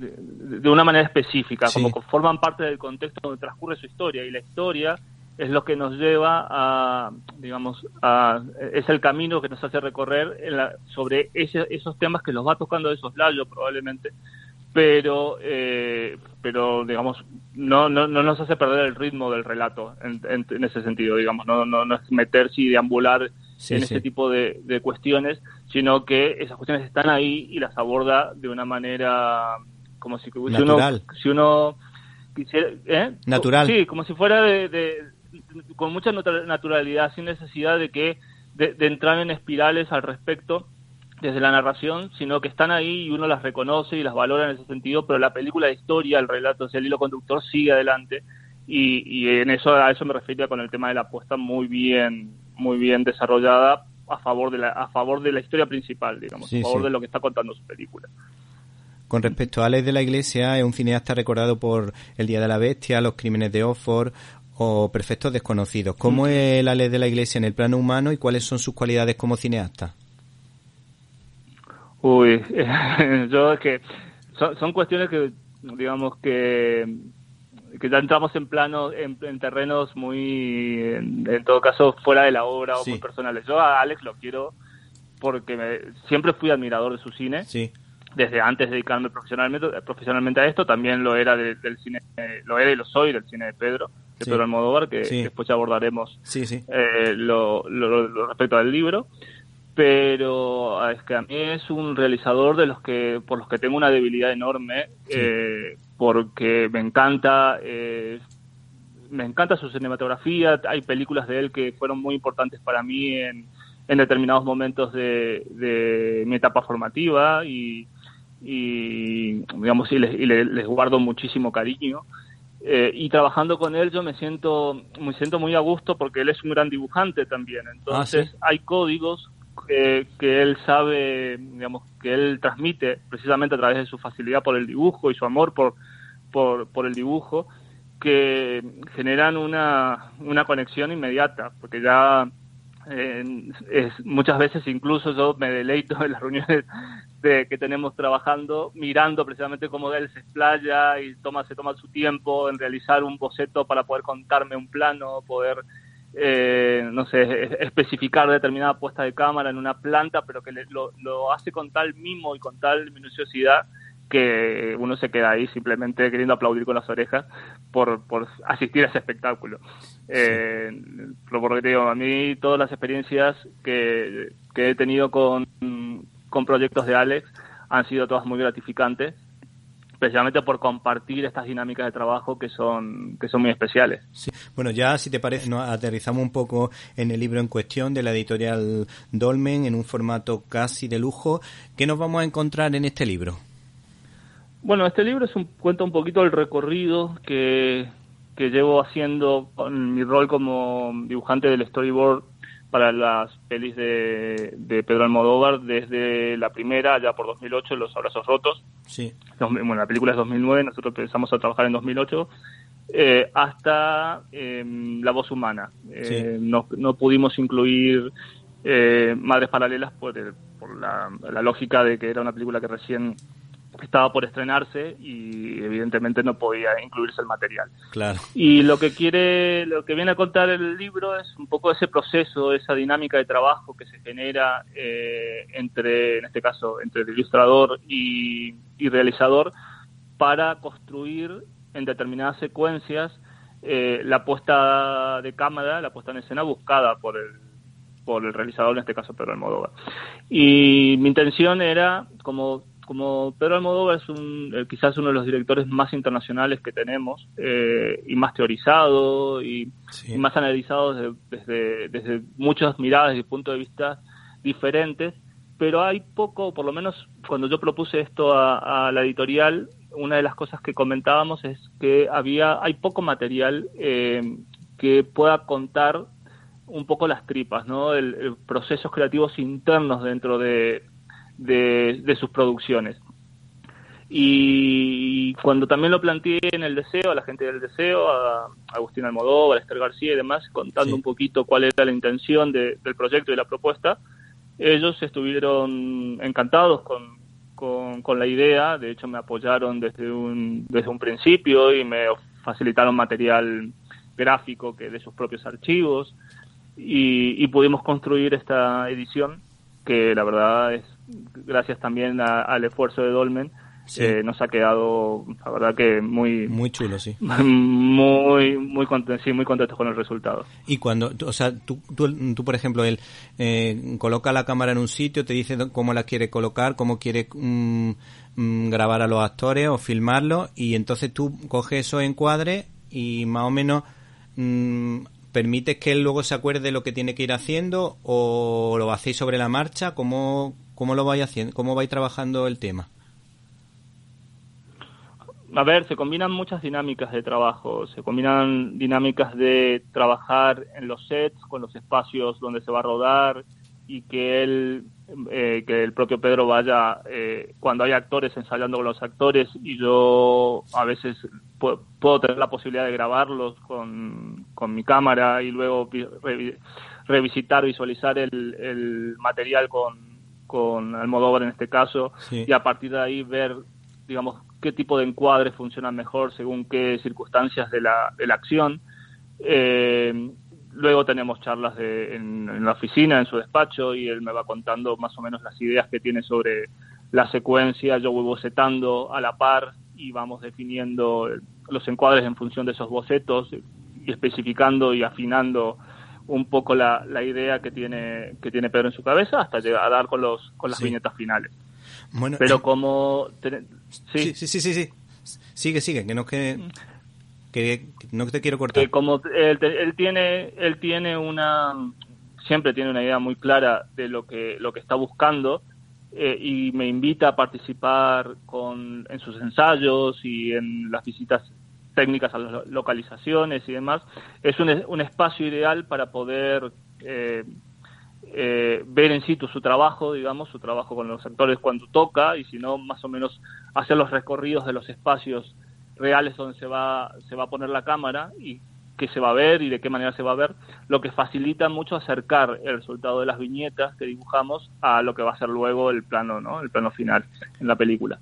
de, una manera específica, como que forman parte del contexto donde transcurre su historia y la historia es lo que nos lleva a, digamos, a, es el camino que nos hace recorrer sobre esos temas que los va tocando de esos layos probablemente, pero, eh, pero digamos, no, no, no nos hace perder el ritmo del relato en, ese sentido, digamos, no, no, no es meterse y deambular en ese tipo de, de cuestiones, sino que esas cuestiones están ahí y las aborda de una manera como si, uno, si uno quisiera, ¿eh? Natural. Sí, como si fuera de, con mucha naturalidad, sin necesidad de que de, entrar en espirales al respecto desde la narración, sino que están ahí y uno las reconoce y las valora en ese sentido, pero la película de historia, el relato, el hilo conductor sigue adelante y, y en eso a eso me refería con el tema de la apuesta muy bien muy bien desarrollada a favor de la a favor de la historia principal, digamos, a favor de lo que está contando su película. Con respecto a Alex de la Iglesia, es un cineasta recordado por El Día de la Bestia, Los Crímenes de Oxford o Perfectos Desconocidos. ¿Cómo es el Alex de la Iglesia en el plano humano y cuáles son sus cualidades como cineasta? Uy, <laughs> yo es que son, cuestiones que, digamos que que ya entramos en plano en, terrenos muy en, todo caso fuera de la obra o muy personales. Yo a Alex lo quiero porque siempre fui admirador de su cine. Sí. Desde antes de dedicarme profesionalmente, profesionalmente a esto, también lo era del cine, lo era y lo soy del cine de Pedro, de Pedro Almodóvar, que, después ya abordaremos sí, sí. Eh, lo, lo, respecto al libro. Pero ah, es que a mí es un realizador de los que por los que tengo una debilidad enorme, eh, porque me encanta eh, me encanta su cinematografía. Hay películas de él que fueron muy importantes para mí en, en determinados momentos de, de mi etapa formativa y, y digamos y les, les, guardo muchísimo cariño. Eh, y trabajando con él yo me siento me siento muy a gusto porque él es un gran dibujante también. Entonces ah, hay códigos que, que, él sabe digamos que él transmite precisamente a través de su facilidad por el dibujo y su amor por por, por el dibujo que generan una, una conexión inmediata porque ya eh, es, muchas veces incluso yo me deleito en las reuniones de, que tenemos trabajando, mirando precisamente cómo él se explaya y toma, se toma su tiempo en realizar un boceto para poder contarme un plano, poder, eh, no sé, especificar determinada puesta de cámara en una planta, pero que lo, lo hace con tal mimo y con tal minuciosidad que uno se queda ahí simplemente queriendo aplaudir con las orejas por, por asistir a ese espectáculo. Eh, por digo, a mí todas las experiencias que, que he tenido con, con proyectos de Alex han sido todas muy gratificantes especialmente por compartir estas dinámicas de trabajo que son que son muy especiales. Sí. Bueno, ya si te parece, nos aterrizamos un poco en el libro en cuestión de la editorial Dolmen en un formato casi de lujo. ¿Qué nos vamos a encontrar en este libro? Bueno, este libro es un, cuenta un poquito el recorrido que, que llevo haciendo con mi rol como dibujante del storyboard para las pelis de, de Pedro Almodóvar desde la primera, ya por 2008, Los Abrazos Rotos. Sí. Bueno, la película es 2009, nosotros empezamos a trabajar en 2008, eh, hasta em, La Voz Humana. Eh, no, no pudimos incluir eh, Madres Paralelas por, por la, la lógica de que era una película que recién estaba por estrenarse y evidentemente no podía incluirse el material. Claro. Y lo que quiere, lo que viene a contar el libro es un poco ese proceso, esa dinámica de trabajo que se genera eh, entre, en este caso, entre el ilustrador y, realizador para construir en determinadas secuencias eh, la puesta de cámara, la puesta en escena buscada por el por el realizador, en este caso Pedro Almodóvar. Y mi intención era, como como Pedro Almodóvar es un, eh, quizás uno de los directores más internacionales que tenemos eh, y más teorizado y, más analizado desde, desde, muchas miradas y puntos de vista diferentes, pero hay poco, por lo menos cuando yo propuse esto a, la editorial, una de las cosas que comentábamos es que había hay poco material eh, que pueda contar un poco las tripas, ¿no? el, procesos creativos internos dentro de, de, sus producciones. Y cuando también lo planteé en el deseo, a la gente del deseo, a Agustín Almodóvar, a Esther García y demás, contando un poquito cuál era la intención del proyecto y la propuesta, ellos estuvieron encantados con, con, la idea, de hecho me apoyaron desde un, desde un principio y me facilitaron material gráfico que de sus propios archivos. Y, pudimos construir esta edición que la verdad es gracias también al esfuerzo de Dolmen eh, nos ha quedado, la verdad que muy... Muy chulo, sí. <laughs> Muy, muy contentos, sí, muy contentos con el resultado. Y cuando, o sea, tú, tú, por ejemplo, él eh, coloca la cámara en un sitio, te dice cómo la quiere colocar, cómo quiere mm, mm, grabar a los actores o filmarlo, y entonces tú coges esos encuadres y más o menos mm, permites que él luego se acuerde lo que tiene que ir haciendo o lo hacéis sobre la marcha, ¿cómo, cómo lo vais haciendo, cómo vais trabajando el tema? a ver, se combinan muchas dinámicas de trabajo, se combinan dinámicas de trabajar en los sets, con los espacios donde se va a rodar y que él, eh, que el propio Pedro vaya, eh, cuando hay actores ensayando con los actores. Y yo a veces puedo, tener la posibilidad de grabarlos con, con mi cámara y luego revisitar, visualizar el, el material con, con Almodóvar en este caso y a partir de ahí ver digamos, qué tipo de encuadres funcionan mejor según qué circunstancias de la, de la acción. Eh, luego tenemos charlas de, en, la oficina, en su despacho, y él me va contando más o menos las ideas que tiene sobre la secuencia. Yo voy bocetando a la par y vamos definiendo los encuadres en función de esos bocetos y especificando y afinando un poco la, la idea que tiene que tiene Pedro en su cabeza hasta llegar a dar con los con las viñetas finales. Bueno, pero eh, como ¿Sí? sí, sí, sí, Sigue, sigue, que no que, que, no te quiero cortar. Que como él, él, tiene él tiene una siempre tiene una idea muy clara de lo que lo que está buscando eh, y me invita a participar con en sus ensayos y en las visitas técnicas a las localizaciones y demás es un, un espacio ideal para poder eh, eh, ver en situ su trabajo, digamos, su trabajo con los actores cuando toca y si no, más o menos hacer los recorridos de los espacios reales donde se va, se va a poner la cámara y qué se va a ver y de qué manera se va a ver, lo que facilita mucho acercar el resultado de las viñetas que dibujamos a lo que va a ser luego el plano, ¿no? El plano final en la película.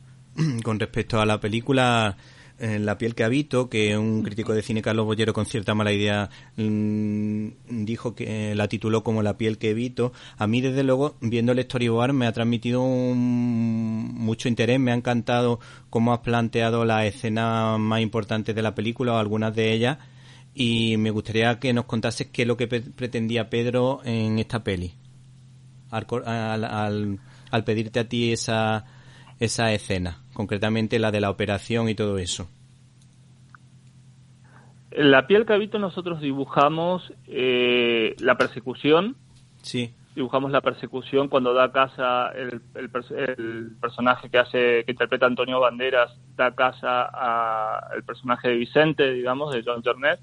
Con respecto a la película, en La piel que habito, que un crítico de cine, Carlos Bollero, con cierta mala idea, mm, dijo que la tituló como La piel que evito. A mí, desde luego, viendo el storyboard, me ha transmitido mucho interés, me ha encantado cómo has planteado las escenas más importantes de la película, o algunas de ellas, y me gustaría que nos contases qué es lo que pretendía Pedro en esta peli, al, al pedirte a ti esa esa escena, concretamente la de la operación y todo eso? En la piel cabito nosotros dibujamos eh, la persecución. Sí. Dibujamos la persecución cuando da casa el, personaje que hace que interpreta Antonio Banderas da casa al personaje de Vicente, digamos, de John Jornet.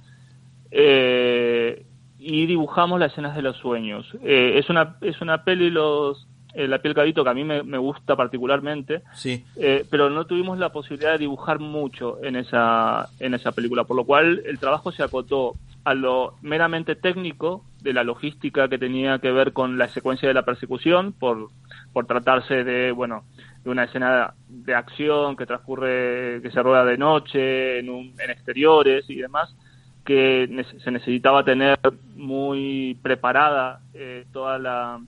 Eh, y dibujamos las escenas de los sueños. Eh, es una es una peli los eh, la piel cabito que a mí me, gusta particularmente, sí. Eh, pero no tuvimos la posibilidad de dibujar mucho en esa, en esa película, por lo cual el trabajo se acotó a lo meramente técnico de la logística que tenía que ver con la secuencia de la persecución, por, por tratarse de, bueno, de una escena de acción que transcurre, que se rueda de noche, en, en exteriores y demás, que se necesitaba tener muy preparada eh, toda la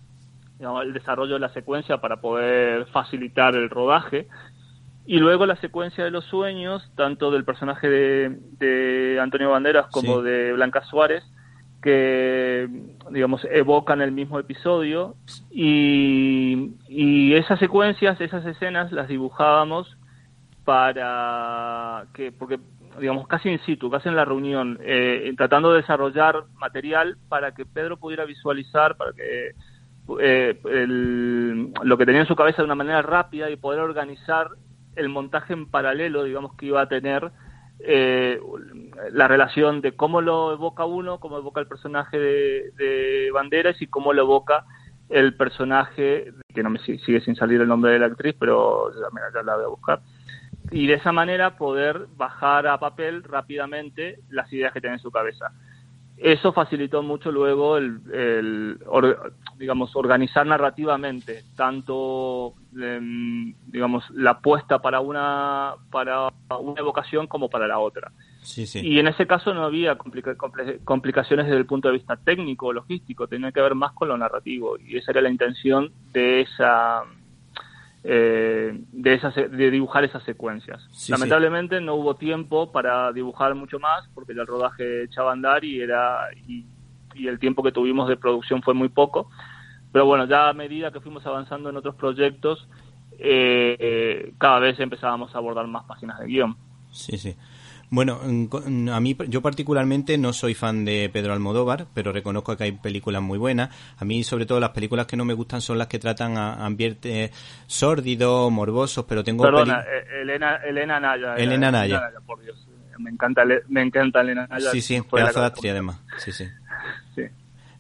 el desarrollo de la secuencia para poder facilitar el rodaje. Y luego la secuencia de los sueños, tanto del personaje de, Antonio Banderas como de Blanca Suárez, que digamos evocan el mismo episodio y, y esas secuencias, esas escenas las dibujábamos para que, porque digamos casi in situ, casi en la reunión, eh, tratando de desarrollar material para que Pedro pudiera visualizar, para que eh, lo que tenía en su cabeza de una manera rápida y poder organizar el montaje en paralelo, digamos, que iba a tener eh, la relación de cómo lo evoca uno, cómo evoca el personaje de, Banderas y cómo lo evoca el personaje, que no me sigue, sin salir el nombre de la actriz, pero ya, la voy a buscar, y de esa manera poder bajar a papel rápidamente las ideas que tiene en su cabeza. Eso facilitó mucho luego el, digamos, organizar narrativamente tanto, em, digamos, la apuesta para una, para una evocación como para la otra. Y en ese caso no había complicaciones desde el punto de vista técnico o logístico, tenía que ver más con lo narrativo y esa era la intención de esa eh, de, esas, de dibujar esas secuencias. Lamentablemente no hubo tiempo para dibujar mucho más porque el rodaje echaba a andar y, era, y, el tiempo que tuvimos de producción fue muy poco. Pero bueno, ya a medida que fuimos avanzando en otros proyectos, eh, eh, cada vez empezábamos a abordar más páginas de guion. Sí, sí. Bueno, a mí, yo particularmente no soy fan de Pedro Almodóvar, pero reconozco que hay películas muy buenas. A mí, sobre todo, las películas que no me gustan son las que tratan a ambientes sórdidos, morbosos, pero tengo... Perdona, eh, Elena, Elena Naya. Elena, Naya. por Dios. Me encanta, me encanta Elena Naya. Sí, sí, pedazo de actriz además. Sí, sí. <laughs> sí.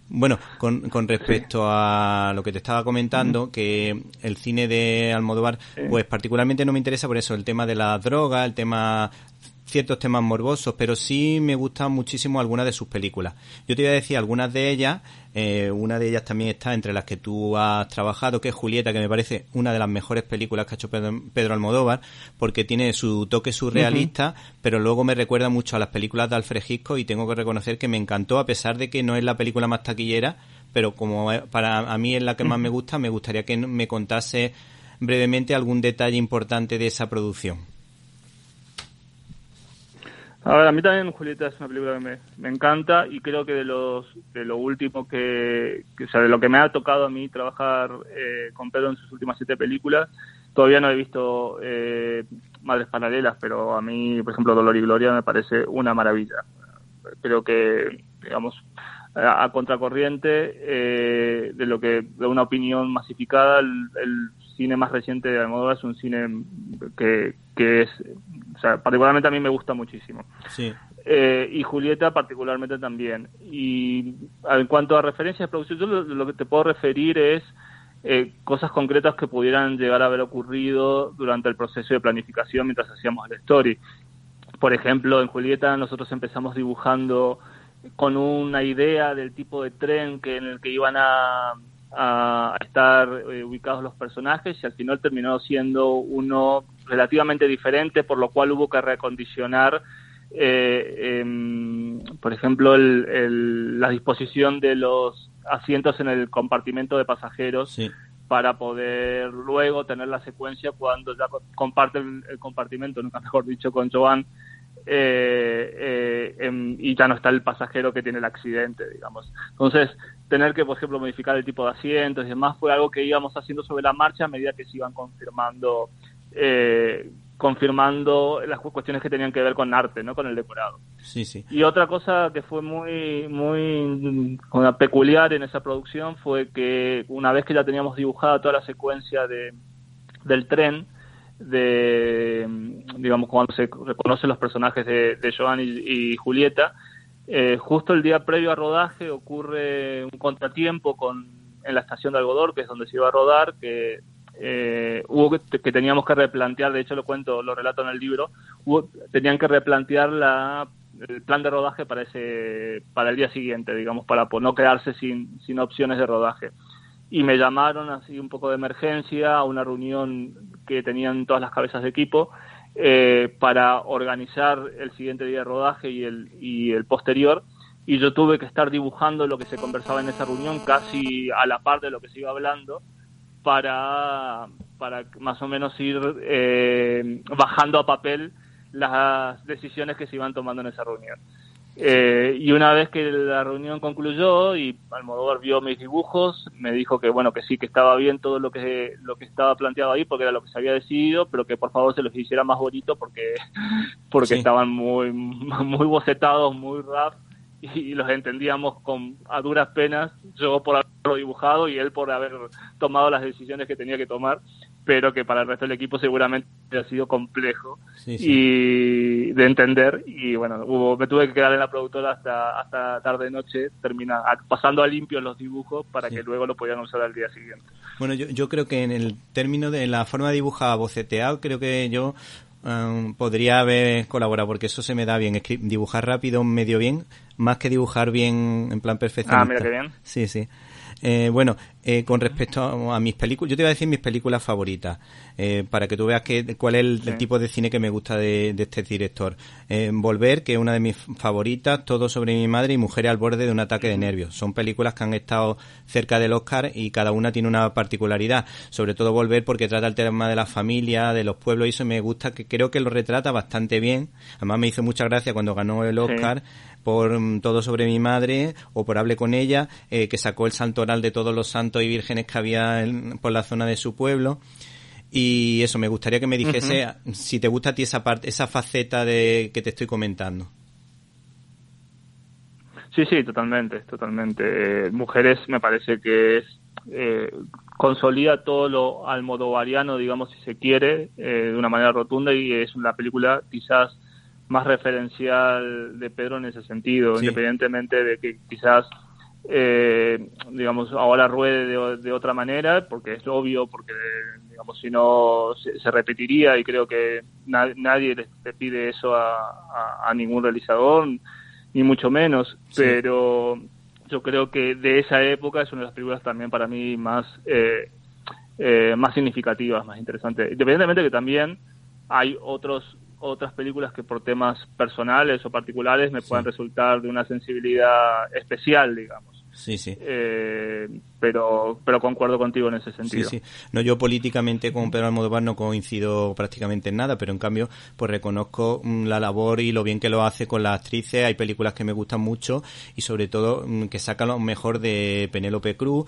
Bueno, con, con respecto a lo que te estaba comentando, que el cine de Almodóvar, pues particularmente no me interesa por eso, el tema de la droga, el tema ciertos temas morbosos, pero sí me gustan muchísimo algunas de sus películas. Yo te iba a decir algunas de ellas, eh, una de ellas también está entre las que tú has trabajado, que es Julieta, que me parece una de las mejores películas que ha hecho Pedro, Almodóvar, porque tiene su toque surrealista, pero luego me recuerda mucho a las películas de Alfred Hitchcock y tengo que reconocer que me encantó, a pesar de que no es la película más taquillera, pero como para a mí es la que más me gusta, me gustaría que me contase brevemente algún detalle importante de esa producción. A ver, a mí también Julieta es una película que me, encanta y creo que de los de lo último que, o sea, de lo que me ha tocado a mí trabajar eh, con Pedro en sus últimas siete películas, todavía no he visto eh, Madres Paralelas, pero a mí, por ejemplo, Dolor y Gloria me parece una maravilla. Creo que, digamos, a, contracorriente eh, de lo que de una opinión masificada, el, el cine más reciente de Almodóvar es un cine que, que es o sea, particularmente a mí me gusta muchísimo. Sí. Eh, y Julieta particularmente también. Y en cuanto a referencias de producción, yo lo, que te puedo referir es eh, cosas concretas que pudieran llegar a haber ocurrido durante el proceso de planificación mientras hacíamos el story. Por ejemplo, en Julieta nosotros empezamos dibujando con una idea del tipo de tren que en el que iban a, a estar eh, ubicados los personajes y al final terminó siendo uno relativamente diferente, por lo cual hubo que recondicionar, eh, em, por ejemplo, la disposición de los asientos en el compartimento de pasajeros. para poder luego tener la secuencia cuando ya comparten el compartimento, nunca mejor dicho, con Joan, eh, eh, em, y ya no está el pasajero que tiene el accidente, digamos. Entonces, tener que, por ejemplo, modificar el tipo de asientos y demás fue algo que íbamos haciendo sobre la marcha a medida que se iban confirmando eh, confirmando las cuestiones que tenían que ver con arte, ¿no? Con el decorado. Sí, sí. Y otra cosa que fue muy, muy peculiar en esa producción fue que una vez que ya teníamos dibujada toda la secuencia de, del tren, de, digamos, cuando se reconocen los personajes de, de Joan y, Julieta, eh, justo el día previo a rodaje ocurre un contratiempo con, en la estación de Algodor, que es donde se iba a rodar, que eh, hubo que, teníamos que replantear, de hecho lo cuento, lo relato en el libro, tenían que replantear la, el plan de rodaje para ese para el día siguiente, digamos, para no quedarse sin, sin opciones de rodaje. Y me llamaron así un poco de emergencia a una reunión que tenían todas las cabezas de equipo eh, para organizar el siguiente día de rodaje y el, y el posterior y yo tuve que estar dibujando lo que se conversaba en esa reunión casi a la par de lo que se iba hablando para, para más o menos ir eh, bajando a papel las decisiones que se iban tomando en esa reunión. Eh, y una vez que la reunión concluyó y Almodóvar vio mis dibujos, me dijo que bueno que sí que estaba bien todo lo que lo que estaba planteado ahí porque era lo que se había decidido, pero que por favor se los hiciera más bonito porque <laughs> porque estaban muy <laughs> muy bocetados, muy rough y los entendíamos con a duras penas, yo por haberlo dibujado y él por haber tomado las decisiones que tenía que tomar, pero que para el resto del equipo seguramente ha sido complejo y de entender y bueno, hubo, me tuve que quedar en la productora hasta hasta tarde noche, termina pasando a limpio los dibujos para que luego lo pudieran usar al día siguiente. Bueno, yo, yo creo que en el término de la forma de dibujar boceteado, creo que yo um, podría haber colaborado porque eso se me da bien. dibujar rápido, medio bien, más que dibujar bien en plan perfecto. Ah, mira qué bien. Sí, sí. Eh, bueno, eh, con respecto a, mis películas, yo te voy a decir mis películas favoritas, eh, para que tú veas que, cuál es el, tipo de cine que me gusta de, este director. Volver, que es una de mis favoritas, Todo sobre mi madre y Mujeres al borde de un ataque de nervios. Son películas que han estado cerca del Oscar y cada una tiene una particularidad. Sobre todo Volver porque trata el tema de la familia, de los pueblos y eso me gusta, que creo que lo retrata bastante bien. Además me hizo mucha gracia cuando ganó el Oscar por mm, Todo sobre mi madre o por Hable con ella, eh, que sacó el santoral de todos los santos y vírgenes que había por la zona de su pueblo. Y eso, me gustaría que me dijese si te gusta a ti esa parte, esa faceta de que te estoy comentando. Sí, sí, totalmente, totalmente. Eh, mujeres me parece que es eh, consolida todo lo almodovariano, digamos, si se quiere, de una manera rotunda y es una película quizás más referencial de Pedro en ese sentido, independientemente de que quizás, eh, digamos, ahora ruede de, otra manera, porque es obvio, porque, digamos, si no se, repetiría y creo que nadie le, pide eso a, ningún realizador, ni mucho menos, pero yo creo que de esa época es una de las películas también para mí más, eh, eh, más significativas, más interesantes, independientemente de que también hay otros otras películas que por temas personales o particulares me puedan resultar de una sensibilidad especial, digamos. Sí, sí. Eh, pero, pero concuerdo contigo en ese sentido. Sí, sí. No, yo políticamente con Pedro Almodóvar no coincido prácticamente en nada, pero en cambio, pues reconozco mm, la labor y lo bien que lo hace con las actrices. Hay películas que me gustan mucho y sobre todo mm, que saca lo mejor de Penélope Cruz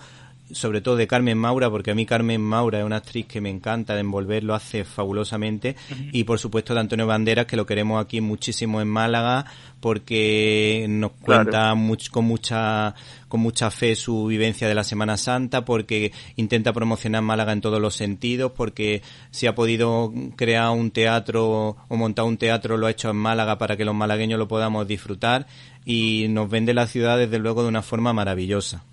sobre todo de Carmen Maura, porque a mí Carmen Maura es una actriz que me encanta de envolver, lo hace fabulosamente, y por supuesto de Antonio Banderas, que lo queremos aquí muchísimo en Málaga, porque nos cuenta con mucha con mucha fe su vivencia de la Semana Santa, porque intenta promocionar Málaga en todos los sentidos, porque si ha podido crear un teatro o montar un teatro lo ha hecho en Málaga para que los malagueños lo podamos disfrutar. Y nos vende la ciudad desde luego de una forma maravillosa.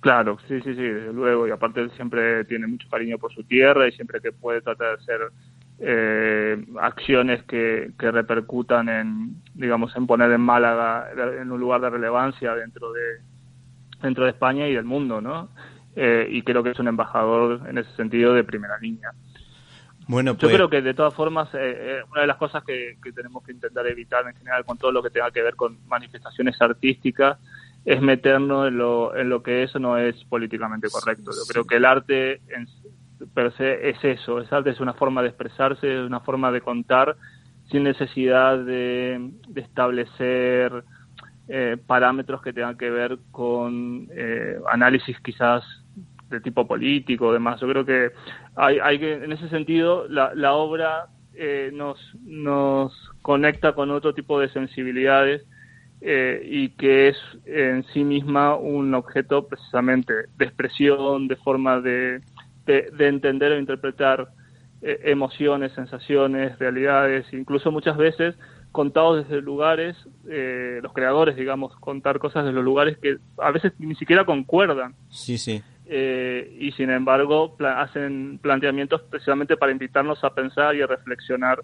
Claro, sí, sí, sí, desde luego. Y aparte siempre tiene mucho cariño por su tierra y siempre que puede tratar de hacer eh, acciones que, que repercutan en, digamos, en poner en Málaga en un lugar de relevancia dentro de dentro de España y del mundo, ¿no? Eh, y creo que es un embajador en ese sentido de primera línea. Bueno, Yo pues creo que de todas formas, eh, una de las cosas que, que, tenemos que intentar evitar en general con todo lo que tenga que ver con manifestaciones artísticas es meternos en lo, en lo que eso no es políticamente correcto. Yo creo que el arte en, per se es eso, el arte es una forma de expresarse, es una forma de contar sin necesidad de, establecer eh, parámetros que tengan que ver con eh, análisis quizás de tipo político o demás. Yo creo que hay, hay que, en ese sentido, la, la obra eh, nos, nos conecta con otro tipo de sensibilidades eh, y que es en sí misma un objeto precisamente de expresión, de forma de, de, entender o interpretar eh, emociones, sensaciones, realidades, incluso muchas veces contados desde lugares, eh, los creadores, digamos, contar cosas desde los lugares que a veces ni siquiera concuerdan. Sí, sí. y sin embargo hacen planteamientos precisamente para invitarnos a pensar y a reflexionar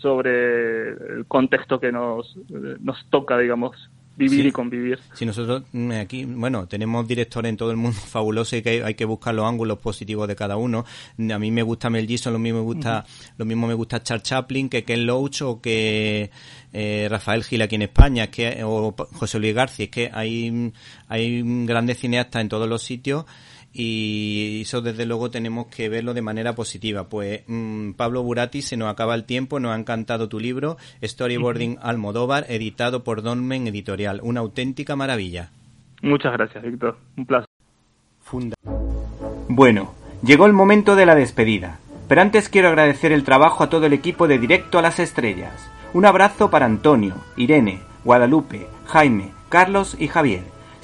sobre el contexto que nos, nos toca, digamos, vivir y convivir. Si nosotros mm, aquí, bueno, tenemos directores en todo el mundo <laughs> fabulosos y que hay, que buscar los ángulos positivos de cada uno. A mí me gusta Mel Gibson, lo mismo me gusta, lo mismo me gusta Charles Chaplin, que Ken Loach o que eh, Rafael Gil aquí en España, es que, o José Luis García, es que hay, hay grandes cineastas en todos los sitios y eso desde luego tenemos que verlo de manera positiva. Pues mm, Pablo Burati, se nos acaba el tiempo, nos ha encantado tu libro, Storyboarding Almodóvar, editado por Donmen Editorial. Una auténtica maravilla. Muchas gracias, Víctor. Un placer. Funda. Bueno, llegó el momento de la despedida. Pero antes quiero agradecer el trabajo a todo el equipo de Directo a las Estrellas. Un abrazo para Antonio, Irene, Guadalupe, Jaime, Carlos y Javier